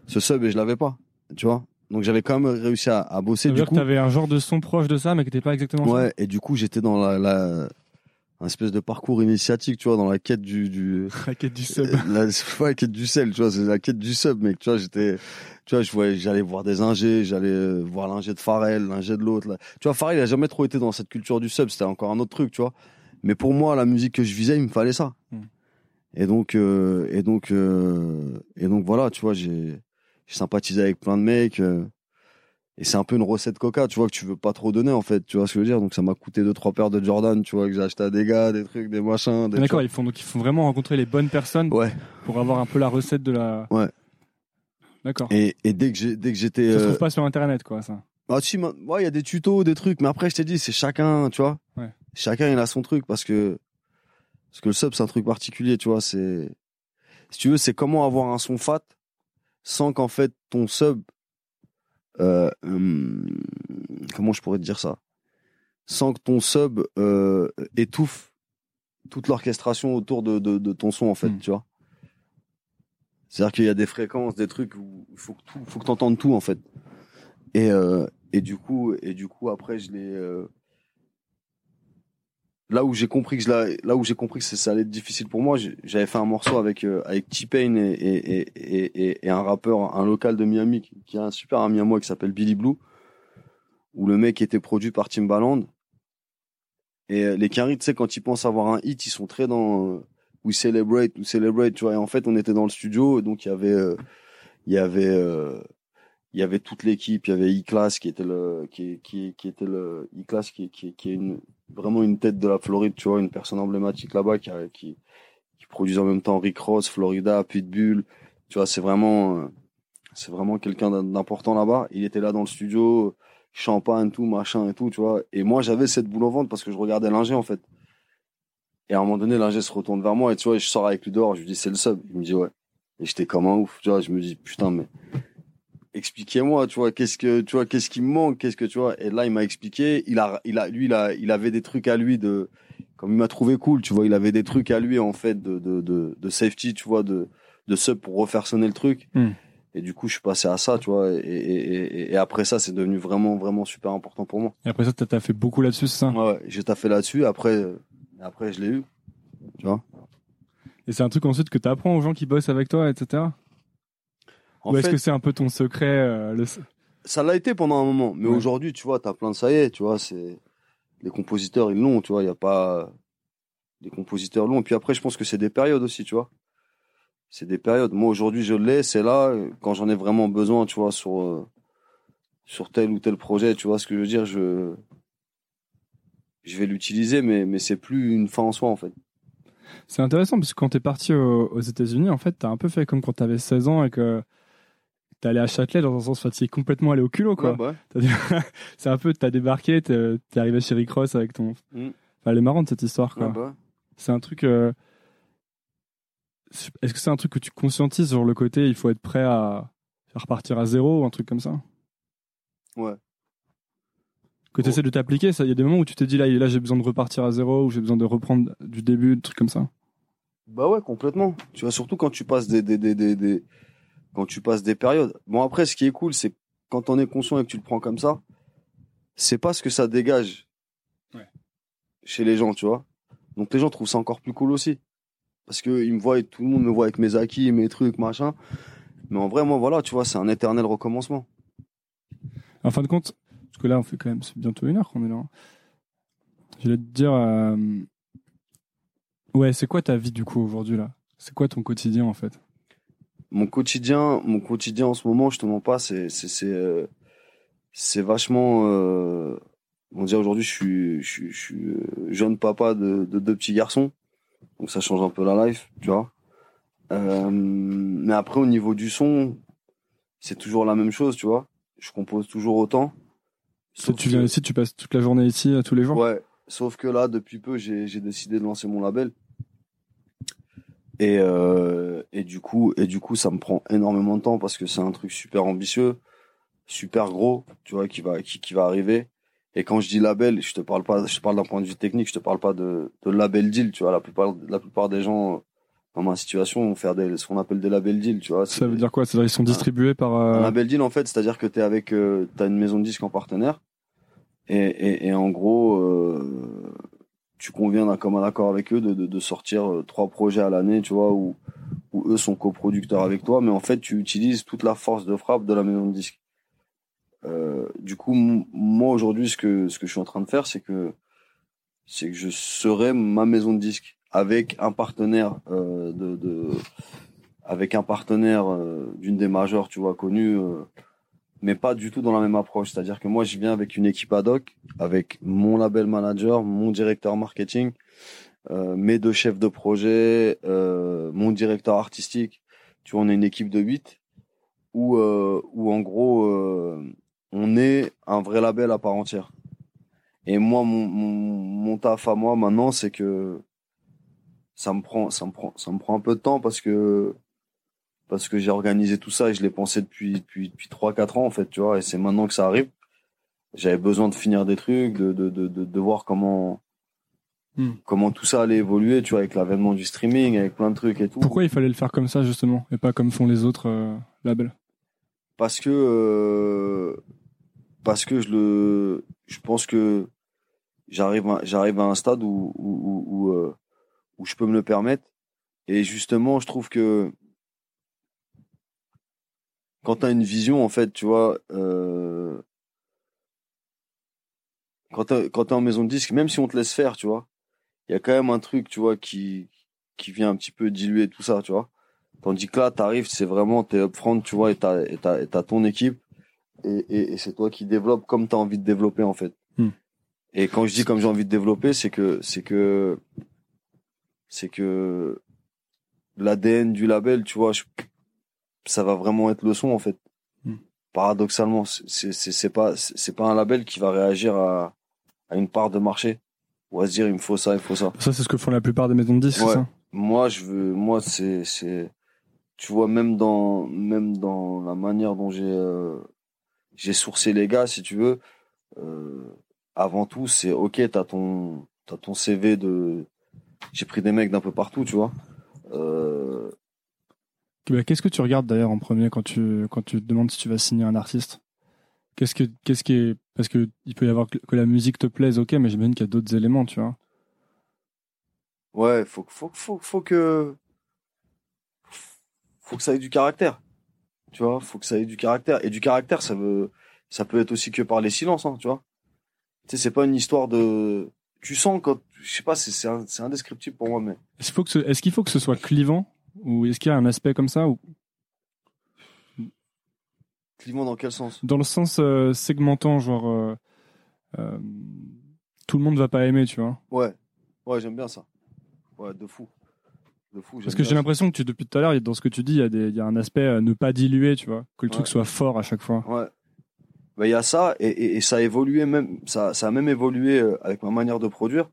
ce sub et je l'avais pas, tu vois. Donc j'avais quand même réussi à, à bosser Ça veut du dire coup. que t'avais un genre de son proche de ça, mais qui n'était pas exactement ça Ouais, et du coup, j'étais dans la, la, un espèce de parcours initiatique, tu vois, dans la quête du, du La quête du sub. la, ouais, la quête du sel, tu vois, c'est la quête du sub, mec. Tu vois, j'étais, tu vois, je voyais, j'allais voir des ingés, j'allais euh, voir l'ingé de Pharrell, l'ingé de l'autre. Tu vois, Pharrell, il a jamais trop été dans cette culture du sub, c'était encore un autre truc, tu vois. Mais pour moi, la musique que je visais, il me fallait ça. Mm. Et donc, euh, et donc, euh, et donc voilà, tu vois, j'ai, j'ai sympathisé avec plein de mecs. euh, et c'est un peu une recette coca, tu vois, que tu veux pas trop donner, en fait, tu vois ce que je veux dire. Donc ça m'a coûté deux, trois paires de Jordan, tu vois, que j'ai acheté à des gars, des trucs, des machins. Des Ah, D'accord, ils font donc ils font vraiment rencontrer les bonnes personnes Ouais. pour avoir un peu la recette de la. Ouais. D'accord. Et, et dès que j'ai, dès que j'étais, Ça se euh, trouve pas sur internet quoi ça. Ah si, ouais, il y a des tutos, des trucs, mais après je t'ai dit, c'est chacun, tu vois. Ouais. Chacun il a son truc parce que parce que le sub c'est un truc particulier, tu vois. C'est si tu veux, c'est comment avoir un son fat sans qu'en fait ton sub, euh, hum, comment je pourrais te dire ça, sans que ton sub euh, étouffe toute l'orchestration autour de, de, de ton son en fait, Mm. tu vois. C'est-à-dire qu'il y a des fréquences, des trucs où il faut que tout, faut que t'entendes tout en fait. Et euh, et du coup et du coup après je l'ai là où j'ai compris que la- là où j'ai compris que ça- allait être difficile pour moi j'avais fait un morceau avec euh, avec T-Pain et, et, et, et, un rappeur un local de Miami qui, qui a un super ami à moi qui s'appelle Billy Blue où le mec était produit par Timbaland. Et euh, les Caris tu sais quand ils pensent avoir un hit ils sont très dans euh, we celebrate we celebrate tu vois. Et en fait on était dans le studio donc il y avait euh, il y avait euh, il y avait toute l'équipe, il y avait E-Class qui était le qui qui qui était le E-Class qui qui qui est une vraiment une tête de la Floride, tu vois, une personne emblématique là-bas qui qui produit en même temps Rick Ross, Florida, Pitbull, tu vois, c'est vraiment euh, c'est vraiment quelqu'un d'im- d'important là-bas. Il était là dans le studio, champagne tout, machin et tout, tu vois. Et moi, j'avais cette boule au ventre parce que je regardais l'ingé en fait. Et à un moment donné, l'ingé se retourne vers moi et tu vois, je sors avec lui dehors, je lui dis c'est le sub. Il me dit ouais. Et j'étais comme un ouf, tu vois, je me dis putain mais expliquez-moi, tu vois, qu'est-ce que, tu vois, qu'est-ce qui me manque, qu'est-ce que, tu vois. Et là, il m'a expliqué, il a, il a, lui, il a, il avait des trucs à lui de, comme il m'a trouvé cool, tu vois, il avait des trucs à lui, en fait, de, de, de, de safety, tu vois, de, de sub pour refaire sonner le truc. Hmm. Et du coup, je suis passé à ça, tu vois, et, et, et, et après ça, c'est devenu vraiment, vraiment super important pour moi. Et après ça t'as fait beaucoup là-dessus c'est ça? Ouais, ouais, j'ai taffé là-dessus, après, euh, après, je l'ai eu, tu vois. Et c'est un truc ensuite que t'apprends aux gens qui bossent avec toi etc. En Ou est-ce que c'est un peu ton secret euh, le... ça l'a été pendant un moment, mais Ouais. aujourd'hui, tu vois, t'as plein de ça y est, tu vois, c'est les compositeurs ils l'ont, tu vois, il y a pas les compositeurs l'ont. Puis après, je pense que c'est des périodes aussi, tu vois. C'est des périodes. Moi aujourd'hui, je l'ai, c'est là quand j'en ai vraiment besoin, tu vois, sur euh, sur tel ou tel projet, tu vois ce que je veux dire, je je vais l'utiliser, mais mais c'est plus une fin en soi en fait. C'est intéressant parce que quand t'es parti aux, aux États-Unis, en fait, t'as un peu fait comme quand t'avais 16 ans et que t'es allé à Châtelet dans un sens, enfin, t'y es complètement allé au culot, quoi. Ouais, bah ouais. C'est un peu, t'as débarqué, t'es t'es arrivé chez Rick Ross avec ton. Mm. Enfin, elle est marrante cette histoire, quoi. Ouais, bah. C'est un truc. euh, Est-ce que c'est un truc que tu conscientises sur le côté, il faut être prêt à repartir à zéro ou un truc comme ça? Ouais. Que tu essaies de t'appliquer, ça, il y a des moments où tu te dis là, là j'ai besoin de repartir à zéro ou j'ai besoin de reprendre du début, des trucs comme ça. Bah ouais, complètement. Tu vois, surtout quand tu passes des, des, des, des- quand tu passes des périodes. Bon, après, ce qui est cool, c'est quand on est conscient et que tu le prends comme ça, c'est pas ce que ça dégage Ouais. chez les gens, tu vois. Donc les gens trouvent ça encore plus cool aussi. Parce que ils me voient, tout le monde me voit avec mes acquis, mes trucs, machin. Mais en vrai, moi, voilà, tu vois, c'est un éternel recommencement. En fin de compte, parce que là on fait quand même, c'est bientôt une heure qu'on est là. hein. Je vais te dire, euh, ouais, c'est quoi ta vie du coup aujourd'hui là? C'est quoi ton quotidien en fait? Mon quotidien, mon quotidien en ce moment, je te mens pas, c'est c'est c'est euh, vachement. Euh, on dirait aujourd'hui, je suis je suis, je suis euh, jeune papa de, de deux petits garçons, donc ça change un peu la life, tu vois. Euh, mais après, au niveau du son, c'est toujours la même chose, tu vois. Je compose toujours autant. Toi, Tu que- viens ici, tu passes toute la journée ici, euh, tous les jours? Ouais, sauf que là, depuis peu, j'ai décidé de lancer mon label. Et, euh, et du coup, et du coup, ça me prend énormément de temps parce que c'est un truc super ambitieux, super gros, tu vois, qui va, qui, qui va arriver. Et quand je dis label, je te parle pas, je te parle d'un point de vue technique, je te parle pas de, de label deal, tu vois. La plupart, la plupart des gens dans ma situation vont faire des, ce qu'on appelle des label deals, tu vois. Ça veut dire quoi? C'est-à-dire ils sont distribués par. Un euh, label deal, en fait, c'est-à-dire que tu es avec, euh, t'as une maison de disques en partenaire. Et, et, et en gros, euh, tu conviens d'un commun accord avec eux de, de, de sortir euh, trois projets à l'année, tu vois, où, où eux sont coproducteurs avec toi, mais en fait, tu utilises toute la force de frappe de la maison de disque. Euh, du coup, moi aujourd'hui, ce que ce que je suis en train de faire, c'est que que je serai ma maison de disque avec un partenaire euh, de, de avec un partenaire d'une des majeures, tu vois, connues, euh, mais pas du tout dans la même approche. C'est-à-dire que moi, je viens avec une équipe ad hoc, avec mon label manager, mon directeur marketing, euh, mes deux chefs de projet, euh, mon directeur artistique. Tu vois, on est une équipe de 8 où, euh, où en gros, euh, on est un vrai label à part entière. Et moi, mon, mon, mon taf à moi maintenant, c'est que ça me prend, ça me prend, ça me prend un peu de temps parce que parce que j'ai organisé tout ça et je l'ai pensé depuis depuis depuis trois quatre ans en fait, tu vois. Et c'est maintenant que ça arrive. J'avais besoin de finir des trucs, de de de de, de voir comment Hmm. comment tout ça allait évoluer, tu vois, avec l'avènement du streaming, avec plein de trucs et tout. Pourquoi il fallait le faire comme ça justement et pas comme font les autres euh, labels? Parce que euh, parce que je le je pense que j'arrive à, j'arrive à un stade où où où, où, euh, où je peux me le permettre et justement je trouve que quand tu as une vision en fait tu vois euh, quand t'es quand en maison de disque même si on te laisse faire tu vois il y a quand même un truc tu vois qui qui vient un petit peu diluer tout ça tu vois Tandis que là, t'arrives, c'est vraiment, t'es upfront, tu vois, et t'as, et t'as, et t'as ton équipe, et, et, et c'est toi qui développes comme t'as envie de développer, en fait. Hmm. Et quand je dis comme j'ai envie de développer, c'est que, c'est que, c'est que l'ADN du label, tu vois, je- ça va vraiment être le son, en fait. Hmm. Paradoxalement, c'est, c'est, c'est pas, c'est pas un label qui va réagir à, à une part de marché. Ou à se dire, il me faut ça, il faut ça. Ça, c'est ce que font la plupart des maisons de disques, Ouais. c'est ça? Moi, je veux, moi, c'est, c'est, tu vois, même dans, même dans la manière dont j'ai, euh, j'ai sourcé les gars, si tu veux, euh, avant tout, c'est ok, t'as ton, t'as ton CV de, j'ai pris des mecs d'un peu partout, tu vois. Euh, Qu'est-ce que tu regardes d'ailleurs en premier quand tu, quand tu te demandes si tu vas signer un artiste? Qu'est-ce que, qu'est-ce qui est, parce que il peut y avoir que, que la musique te plaise, ok, mais j'imagine qu'il y a d'autres éléments, tu vois. ouais, faut, faut, que- faut, faut que, faut que ça ait du caractère. Tu vois, faut que ça ait du caractère. Et du caractère, ça veut, ça peut être aussi que par les silences, hein, tu vois. Tu sais, c'est pas une histoire de, tu sens quand, je sais pas, c'est, c'est, indescriptible pour moi, mais. Est-ce faut que ce, est-ce qu'il faut que ce soit clivant? Ou est-ce qu'il y a un aspect comme ça ou Clivant dans quel sens? Dans le sens euh, segmentant, genre euh, euh, tout le monde va pas aimer, tu vois Ouais, ouais, j'aime bien ça. Ouais, de fou. De fou. Parce que j'ai l'impression que tu, depuis tout à l'heure, dans ce que tu dis, il y a des, il y a un aspect euh, ne pas diluer, tu vois, que le truc Ouais. soit fort à chaque fois. Ouais. Bah, il y a ça, et, et, et ça a évolué même, ça, ça a même évolué avec ma manière de produire,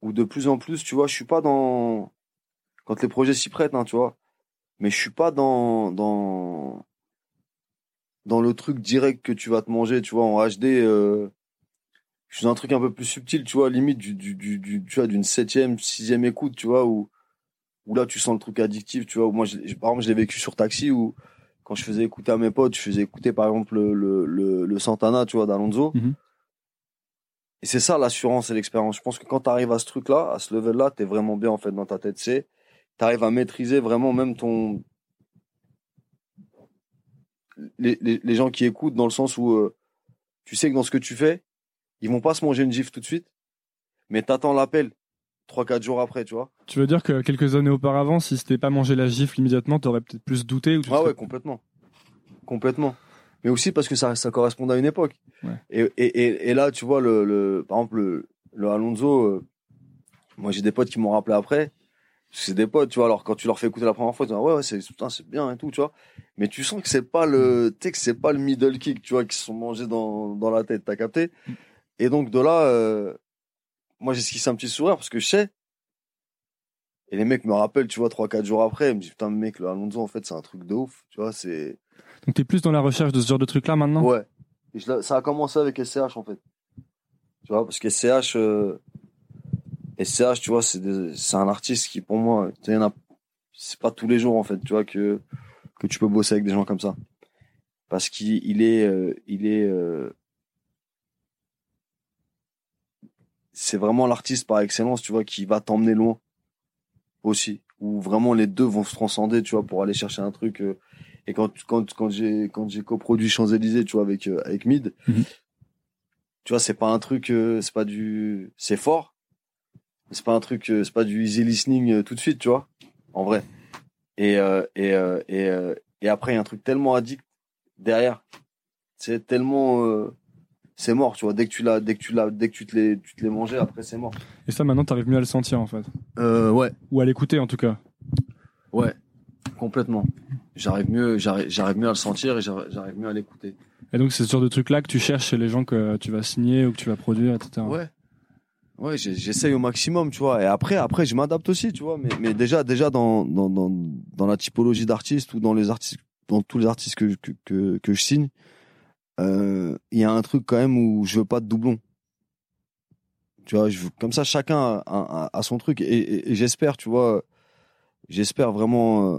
où de plus en plus, tu vois, je suis pas dans, quand les projets s'y prêtent, hein, tu vois, mais je suis pas dans, dans, dans le truc direct que tu vas te manger, tu vois, en HD, euh, je suis dans un truc un peu plus subtil, tu vois, limite du, du, du, du- tu vois, d'une septième, sixième écoute, tu vois, où, où là, tu sens le truc addictif, tu vois, où moi, je, par exemple, je l'ai vécu sur Taxi, où, quand je faisais écouter à mes potes, je faisais écouter par exemple le, le, le, le Santana, tu vois, d'Alonso. Mhm. Et c'est ça l'assurance et l'expérience. Je pense que quand tu arrives à ce truc-là, à ce level-là, tu es vraiment bien en fait dans ta tête. C'est, tu arrives à maîtriser vraiment même ton. Les, les, les gens qui écoutent dans le sens où euh, tu sais que dans ce que tu fais, ils vont pas se manger une gifle tout de suite, mais t'attends l'appel 3-4 jours après, tu vois. Tu veux dire que quelques années auparavant, si c'était pas mangé la gifle immédiatement, t'aurais peut-être plus douté ou tu Ah serais- ouais, complètement. Complètement. Mais aussi parce que ça, ça correspond à une époque. Ouais. Et, et, et là, tu vois, le, le, par exemple, le, le Alonso, euh, moi j'ai des potes qui m'ont rappelé après. C'est des potes, tu vois, alors quand tu leur fais écouter la première fois, tu dis, ah ouais, ouais, c'est, putain, c'est bien et tout, tu vois. Mais tu sens que c'est pas le, tu que c'est pas le middle kick, tu vois, qui se sont mangés dans, dans la tête, t'as capté? Et donc, de là, euh, moi j'ai esquissé un petit sourire parce que je sais. Et les mecs me rappellent, tu vois, 3-4 jours après, ils me disent, putain, mec, le Alonso, en fait, c'est un truc de ouf, tu vois, c'est, Donc t'es plus dans la recherche de ce genre de truc là maintenant? Ouais. Et je l'ai- ça a commencé avec SCH en fait. Tu vois, parce que SCH, euh, SCH, tu vois, c'est des- c'est un artiste qui pour moi, y en a- c'est pas tous les jours en fait, tu vois, que, que tu peux bosser avec des gens comme ça. Parce qu'il il est, euh, il est, euh, c'est vraiment l'artiste par excellence, tu vois, qui va t'emmener loin aussi. Où vraiment les deux vont se transcender, tu vois, pour aller chercher un truc. euh, et quand quand quand j'ai quand j'ai coproduit Champs Élysées, tu vois, avec avec Mid, Mhm. tu vois, c'est pas un truc, c'est pas du, c'est fort, mais c'est pas un truc, euh, c'est pas du easy listening euh, tout de suite, tu vois, en vrai. Et euh, et euh, et euh, et après il y a un truc tellement addict derrière, c'est tellement euh, c'est mort, tu vois. Dès que tu l'as, dès que tu l'as, dès que tu te les, tu te les mangeais, après c'est mort. Et ça, maintenant, t'arrives mieux à le sentir, en fait. Euh, ouais, Ou à l'écouter, en tout cas. ouais, complètement. J'arrive mieux, j'arrive, mieux à le sentir et j'arrive mieux à l'écouter. Et donc, c'est ce genre de truc-là que tu cherches chez les gens que tu vas signer ou que tu vas produire, etc. Ouais. Ouais, j'essaye au maximum, tu vois. Et après, après, je m'adapte aussi, tu vois. Mais, déjà, déjà dans, dans, dans, la typologie d'artistes ou dans les artistes, dans tous les artistes que, que, que, je signe, euh, il y a un truc quand même où je veux pas de doublon. Tu vois, je veux, comme ça, chacun a, son truc. Et, j'espère, tu vois, j'espère vraiment euh,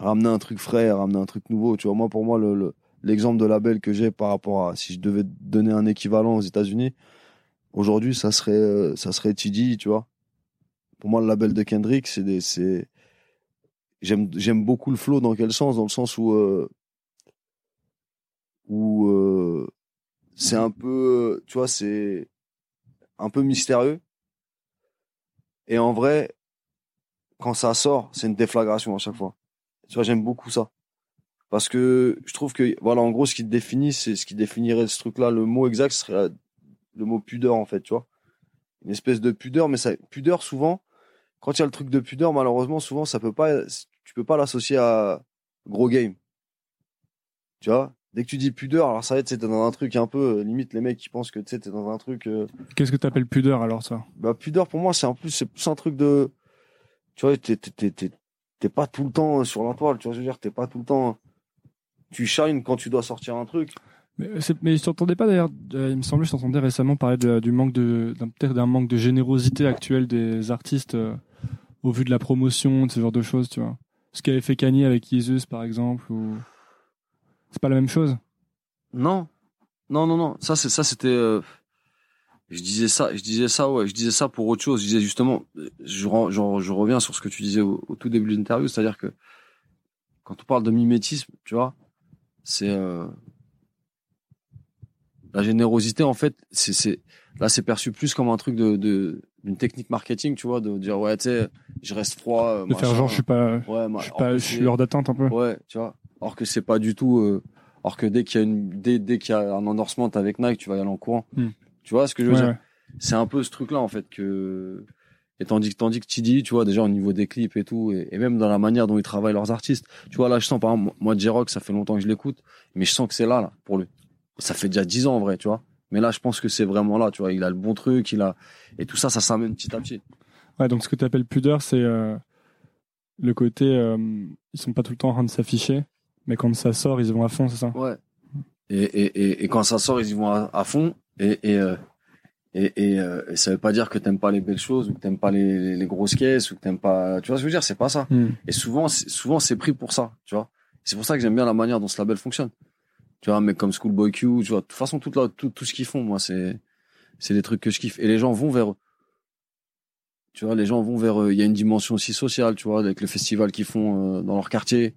ramener un truc frais, ramener un truc nouveau. Tu vois, moi, pour moi, le, le- l'exemple de label que j'ai par rapport à si je devais donner un équivalent aux États-Unis, aujourd'hui, ça serait, euh, ça serait TD, tu vois. Pour moi, le label de Kendrick, c'est c'est, j'aime, j'aime beaucoup le flow dans quel sens? Dans le sens où, euh, où, euh, c'est un peu, tu vois, c'est un peu mystérieux. Et en vrai, quand ça sort, c'est une déflagration à chaque fois. Tu vois, j'aime beaucoup ça. Parce que je trouve que, voilà, en gros, ce qui définit, c'est ce qui définirait ce truc-là. Le mot exact serait le mot pudeur, en fait, tu vois. Une espèce de pudeur, mais ça, pudeur, souvent, quand il y a le truc de pudeur, malheureusement, souvent, ça peut pas, tu peux pas l'associer à gros game. Tu vois? Dès que tu dis pudeur, alors ça va être, t'es dans un truc un peu, euh, limite, les mecs qui pensent que, tu sais, t'es dans un truc, euh, Qu'est-ce que t'appelles pudeur, alors, ça? Bah, pudeur, pour moi, c'est en plus, c'est plus un truc de, tu vois, t'es, t'es, pas tout le temps sur la toile, tu vois, je veux dire, t'es pas tout le temps, tu shines quand tu dois sortir un truc. Mais, mais je t'entendais pas d'ailleurs, euh, il me semblait, je t'entendais récemment parler du manque d'un- manque de générosité actuelle des artistes euh, au vu de la promotion, de ce genre de choses, tu vois. Ce qu'avait fait Kanye avec Yeezus, par exemple, ou c'est pas la même chose? Non, non, non, non. Ça, ça, c'était. euh, Je disais ça, je disais ça, ouais, je disais ça pour autre chose. Je disais justement, je, reviens sur ce que tu disais au, tout début de l'interview, c'est-à-dire que quand on parle de mimétisme, tu vois, c'est la générosité en fait, c'est c'est là c'est perçu plus comme un truc de de- d'une technique marketing, tu vois, de dire ouais, tu sais, je reste froid. euh, De faire machin. genre, je suis pas, Ouais, ma- je suis pas, que je suis hors d'attente un peu. Ouais, tu vois. Alors que c'est pas du tout. Euh, alors que dès qu'il y a une, dès, dès qu'il y a un endorsement avec Nike, tu vas y aller en courant. Hmm. Tu vois ce que je veux Ouais, dire? ouais. C'est un peu ce truc-là en fait que. Et tandis, tandis que Tidy, tu vois, déjà au niveau des clips et tout, et, et même dans la manière dont ils travaillent leurs artistes. Tu vois, là, je sens, par exemple, moi, J-Rock, ça fait longtemps que je l'écoute, mais je sens que c'est là, là, pour lui. Ça fait déjà 10 ans, en vrai, tu vois. Mais là, je pense que c'est vraiment là, tu vois. Il a le bon truc, il a. Et tout ça, ça s'amène petit à petit. Ouais, donc ce que tu appelles pudeur, c'est euh, le côté, euh, ils sont pas tout le temps en train de s'afficher, mais quand ça sort, ils vont à fond, c'est ça? Ouais. Et, et, et, et quand ça sort, ils y vont à, à fond. Et, et, euh, et, et, euh, et ça veut pas dire que t'aimes pas les belles choses ou que t'aimes pas les, les, les grosses caisses ou que t'aimes pas. Tu vois ce que je veux dire? C'est pas ça. Hmm. Et souvent, c'est- souvent c'est pris pour ça. Tu vois C'est pour ça que j'aime bien la manière dont ce label fonctionne. Tu vois, mais comme Schoolboy Q, tu vois, de toute façon, toute la- tout, tout ce qu'ils font, moi, c'est c'est des trucs que je kiffe. Et les gens vont vers eux. Tu vois, les gens vont vers eux. Il y a une dimension aussi sociale, tu vois, avec le festival qu'ils font euh, dans leur quartier.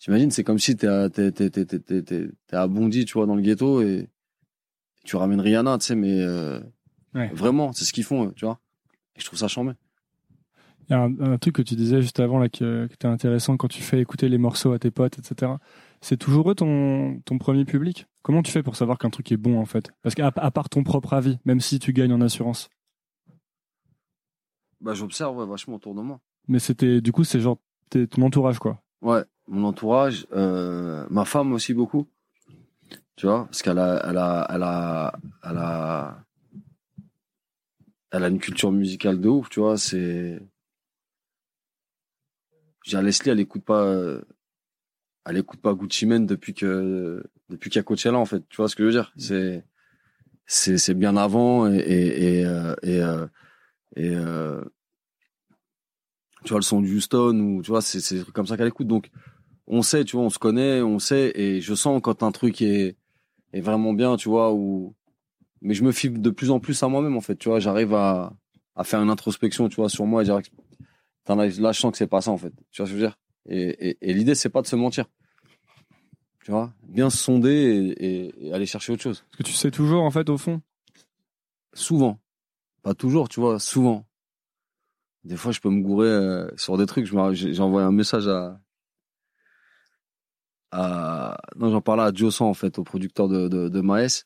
T'imagines, c'est comme si t'es à, t'es, t'es, t'es, t'es, t'es, à Bondy, tu vois, dans le ghetto et tu ramènes Rihanna, tu sais, mais euh, Ouais. vraiment, c'est ce qu'ils font, tu vois. Et je trouve ça charmé. Il y a un, un truc que tu disais juste avant là que, que était intéressant quand tu fais écouter les morceaux à tes potes, etc. C'est toujours eux ton, ton premier public? Comment tu fais pour savoir qu'un truc est bon en fait? Parce qu'à à part ton propre avis, même si tu gagnes en assurance. Bah, j'observe ouais, vachement autour de moi. Mais c'était du coup c'est genre t'es ton entourage quoi. Ouais, mon entourage, euh, ma femme aussi beaucoup. Tu vois, parce qu'elle a, elle a, elle a, elle a, elle a une culture musicale de ouf, tu vois, c'est, j'ai Leslie, elle écoute pas, euh, elle écoute pas Gucci Mane depuis que, depuis qu'il y a Coachella, en fait, tu vois ce que je veux dire? C'est, c'est, c'est bien avant et, et, et, euh, et, euh, et, euh, tu vois, le son du Houston ou, tu vois, c'est, c'est comme ça qu'elle écoute. Donc, on sait, tu vois, on se connaît, on sait, et je sens quand un truc est, est vraiment bien, tu vois, ou mais je me fie de plus en plus à moi-même en fait. Tu vois j'arrive à à faire une introspection tu vois sur moi et dire là je sens que c'est pas ça en fait. Tu vois ce que je veux dire? Et, et, et l'idée c'est pas de se mentir. Tu vois bien se sonder et, aller chercher autre chose. Parce que tu sais toujours, en fait, au fond. souvent. Pas toujours tu vois souvent. Des fois je peux me gourer euh, sur des trucs. J'ai envoyé un message à à non j'en parlais à Josan en fait au producteur de de, de Maes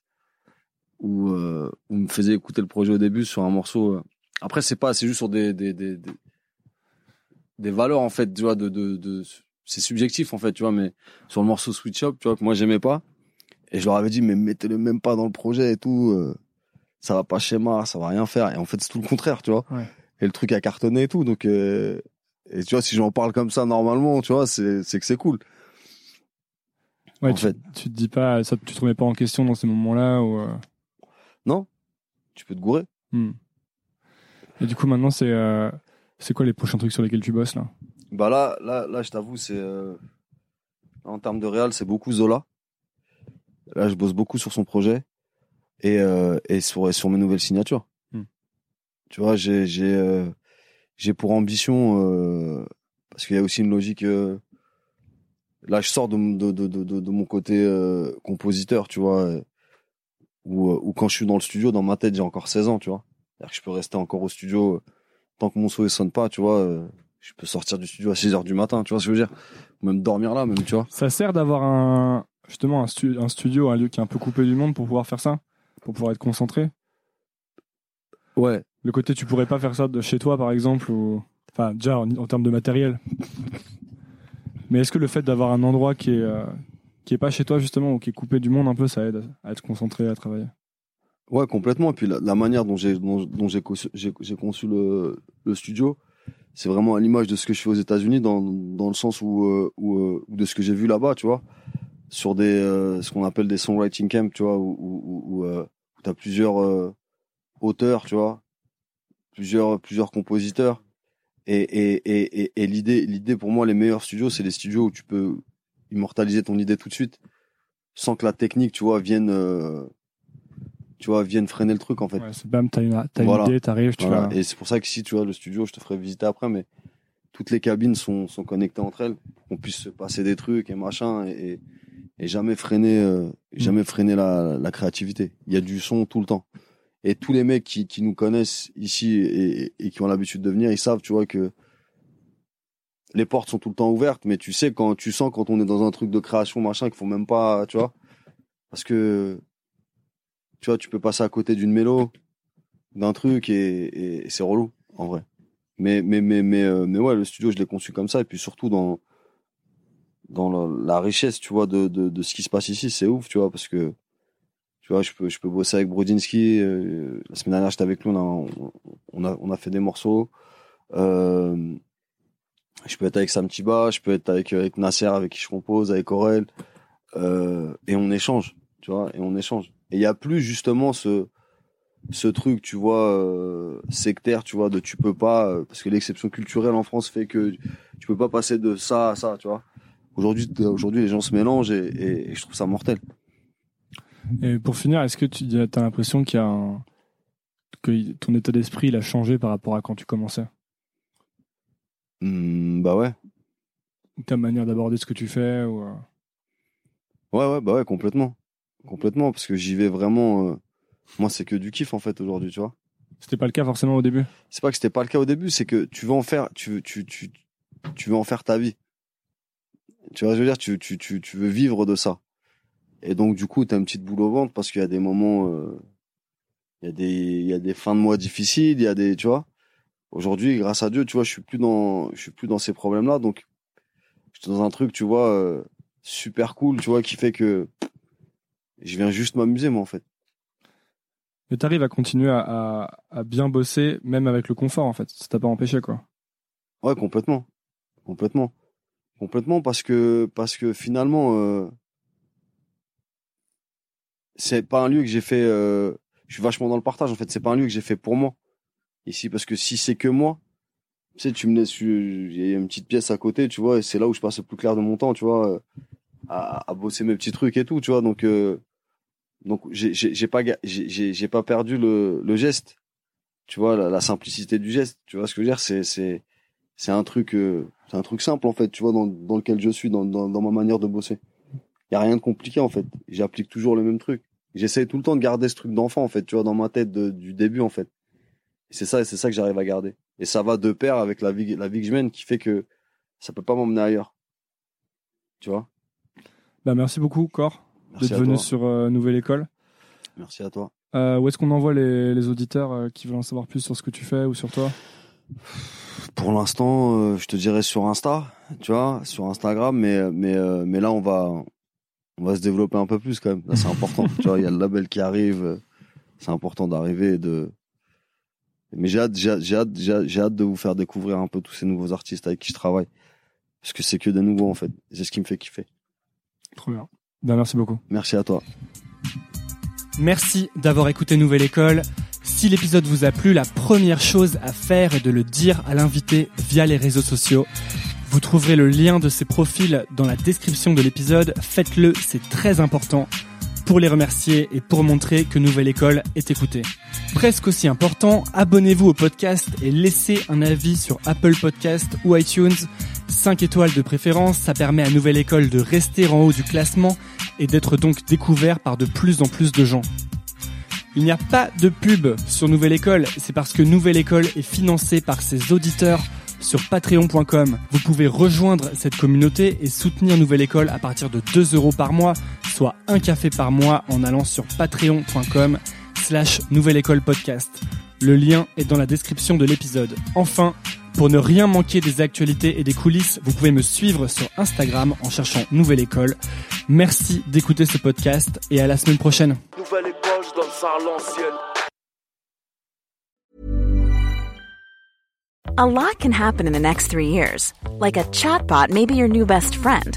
où euh, où il me faisait écouter le projet au début sur un morceau euh. après c'est pas c'est juste sur des des, des des des valeurs en fait tu vois de de, de c'est subjectif en fait tu vois mais sur le morceau Switch Up tu vois que moi j'aimais pas. Et je leur avais dit mais mettez-le même pas dans le projet et tout euh, ça va pas schéma ça va rien faire. Et en fait c'est tout le contraire tu vois. Ouais. et le truc a cartonné et tout donc euh, et tu vois si j'en parle comme ça normalement tu vois c'est c'est que c'est cool. Ouais, en tu, fait. tu te dis pas, ça, tu te remets pas en question dans ces moments-là où, euh, non. Tu peux te gourer. Hmm. Et du coup, maintenant, c'est, euh, c'est quoi les prochains trucs sur lesquels tu bosses, là? Bah là, là, là, je t'avoue, c'est euh, en termes de réal, c'est beaucoup Zola. Là, je bosse beaucoup sur son projet et euh, et sur et sur mes nouvelles signatures. Hmm. Tu vois, j'ai j'ai euh, j'ai pour ambition parce qu'il y a aussi une logique. là, je sors de mon- de de de, de, mon côté compositeur, tu vois, ou ou quand je suis dans le studio, dans ma tête, j'ai encore 16 ans, tu vois. C'est-à-dire que je peux rester encore au studio tant que mon souhait sonne pas, tu vois. euh, je peux sortir du studio à 6 heures du matin, tu vois ce que je veux dire Ou Même dormir là, même, tu vois. Ça sert d'avoir un, justement, un, stu- un studio, un lieu qui est un peu coupé du monde pour pouvoir faire ça? Pour pouvoir être concentré? Ouais. Le côté, tu pourrais pas faire ça de chez toi, par exemple, ou, enfin, déjà, en, en termes de matériel. Mais est-ce que le fait d'avoir un endroit qui est, euh, qui est pas chez toi, justement, ou qui est coupé du monde un peu, ça aide à être concentré, à travailler? Ouais, complètement. Et puis la, manière dont j'ai dont, j'ai conçu, conçu le, le studio, c'est vraiment à l'image de ce que je fais aux États-Unis, dans, dans le sens où, euh, où, euh, de ce que j'ai vu là-bas, tu vois, sur des euh, ce qu'on appelle des songwriting camps, tu vois, où où, où, euh, t'as plusieurs euh, auteurs, tu vois, plusieurs plusieurs compositeurs. Et et et et, et l'idée l'idée pour moi les meilleurs studios, c'est les studios où tu peux immortaliser ton idée tout de suite, sans que la technique, tu vois, vienne tu vois, vienne freiner le truc en fait. Ouais, c'est bam, t'as une, t'as Voilà. une idée, t'arrives, tu Voilà. vas. Et c'est pour ça que si tu vois le studio, je te ferai visiter après, mais toutes les cabines sont, sont connectées entre elles qu'on puisse se passer des trucs et machin et, et, jamais freiner, euh, jamais freiner la, la créativité. Il y a du son tout le temps. Et tous les mecs qui, qui nous connaissent ici et, et qui ont l'habitude de venir, ils savent, tu vois, que les portes sont tout le temps ouvertes, mais tu sais, quand tu sens quand on est dans un truc de création, machin, qu'il faut même pas, tu vois, parce que, tu vois, tu peux passer à côté d'une mélo, d'un truc et, c'est relou, en vrai. Mais, mais, mais, mais, euh, mais ouais, le studio, je l'ai conçu comme ça, et puis surtout dans, dans la, richesse, tu vois, de, de, ce qui se passe ici, c'est ouf, tu vois, parce que, tu vois, je peux, je peux bosser avec Brodinski, euh, la semaine dernière, j'étais avec lui, on a, on, a, on a fait des morceaux, euh, je peux être avec Sam Tiba, je peux être avec, avec Nasser, avec qui je compose, avec Aurel, et on échange, tu vois, et on échange. Et il y a plus justement ce, ce truc, tu vois, euh, sectaire, tu vois, de tu peux pas, euh, parce que l'exception culturelle en France fait que tu peux pas passer de ça à ça, tu vois. Aujourd'hui, aujourd'hui, les gens se mélangent et, et- et je trouve ça mortel. Et pour finir, est-ce que tu as l'impression qu'il y a un, que ton état d'esprit il a changé par rapport à quand tu commençais? Hmm, bah ouais. Ou ta manière d'aborder ce que tu fais ou, euh, Ouais, ouais, bah ouais, complètement. Complètement, parce que j'y vais vraiment. euh, Moi, c'est que du kiff, en fait, aujourd'hui, tu vois. C'était pas le cas forcément au début? C'est pas que c'était pas le cas au début, c'est que tu veux en faire, tu, veux- tu, tu, tu veux en faire ta vie. Tu vois, je veux dire, tu, tu, tu, tu veux vivre de ça. Et donc, du coup, t'as une petite boule au ventre parce qu'il y a des moments, euh, il y a des, il y a des fins de mois difficiles, il y a des, tu vois. Aujourd'hui, grâce à Dieu, tu vois, je suis plus dans, je suis plus dans ces problèmes-là, donc, je suis dans un truc, tu vois, euh, super cool, tu vois, qui fait que je viens juste m'amuser, moi, en fait. Mais t'arrives à continuer à, à, à bien bosser même avec le confort en fait. Ça t'a pas empêché quoi. Ouais, complètement. Complètement. Complètement parce que, parce que finalement, euh, c'est pas un lieu que j'ai fait, euh, je suis vachement dans le partage en fait, c'est pas un lieu que j'ai fait pour moi. Ici, parce que si c'est que moi, tu sais, tu me laisses, il y a une petite pièce à côté, tu vois, et c'est là où je passe le plus clair de mon temps, tu vois, euh, à, à bosser mes petits trucs et tout, tu vois, donc, euh, Donc j'ai pas j'ai pas perdu le le geste. Tu vois la, simplicité du geste. Tu vois ce que je veux dire? C'est c'est un truc euh, c'est un truc simple en fait. Tu vois dans dans lequel je suis dans dans ma manière de bosser. Y a rien de compliqué en fait. J'applique toujours le même truc. J'essaie tout le temps de garder ce truc d'enfant en fait. Tu vois dans ma tête du début en fait. C'est ça c'est ça que j'arrive à garder. Et ça va de pair avec la vie la que je mène qui fait que ça peut pas m'emmener ailleurs. Tu vois? Bah, merci beaucoup, Cor, d'être venu toi. sur euh, Nouvelle École. Merci à toi. Euh, où est-ce qu'on envoie les, les auditeurs euh, qui veulent en savoir plus sur ce que tu fais ou sur toi? Pour l'instant, euh, je te dirais sur Insta, tu vois, sur Instagram, mais mais euh, mais là on va on va se développer un peu plus quand même. Là, c'est important. tu vois, il y a le label qui arrive. C'est important d'arriver et de. Mais j'ai hâte, j'ai hâte, j'ai hâte, j'ai hâte- j'ai hâte de vous faire découvrir un peu tous ces nouveaux artistes avec qui je travaille, parce que c'est que des nouveaux en fait. C'est ce qui me fait kiffer. Trop bien. Bah, merci beaucoup. Merci à toi. Merci d'avoir écouté Nouvelle École. Si l'épisode vous a plu, la première chose à faire est de le dire à l'invité via les réseaux sociaux. Vous trouverez le lien de ses profils dans la description de l'épisode. Faites-le, c'est très important pour les remercier et pour montrer que Nouvelle École est écoutée. Presque aussi important, abonnez-vous au podcast et laissez un avis sur Apple Podcast ou iTunes. 5 étoiles de préférence, ça permet à Nouvelle École de rester en haut du classement et d'être donc découvert par de plus en plus de gens. Il n'y a pas de pub sur Nouvelle École, c'est parce que Nouvelle École est financée par ses auditeurs sur patreon.com. Vous pouvez rejoindre cette communauté et soutenir Nouvelle École à partir de 2 euros par mois, soit un café par mois en allant sur patreon.com slash Nouvelle École Podcast. Le lien est dans la description de l'épisode. Enfin, pour ne rien manquer des actualités et des coulisses, vous pouvez me suivre sur Instagram en cherchant Nouvelle École. Merci d'écouter ce podcast et à la semaine prochaine. Nouvelle école, je donne ça à l'ancienne. A lot can happen in the next three years. Like a chatbot may be your new best friend.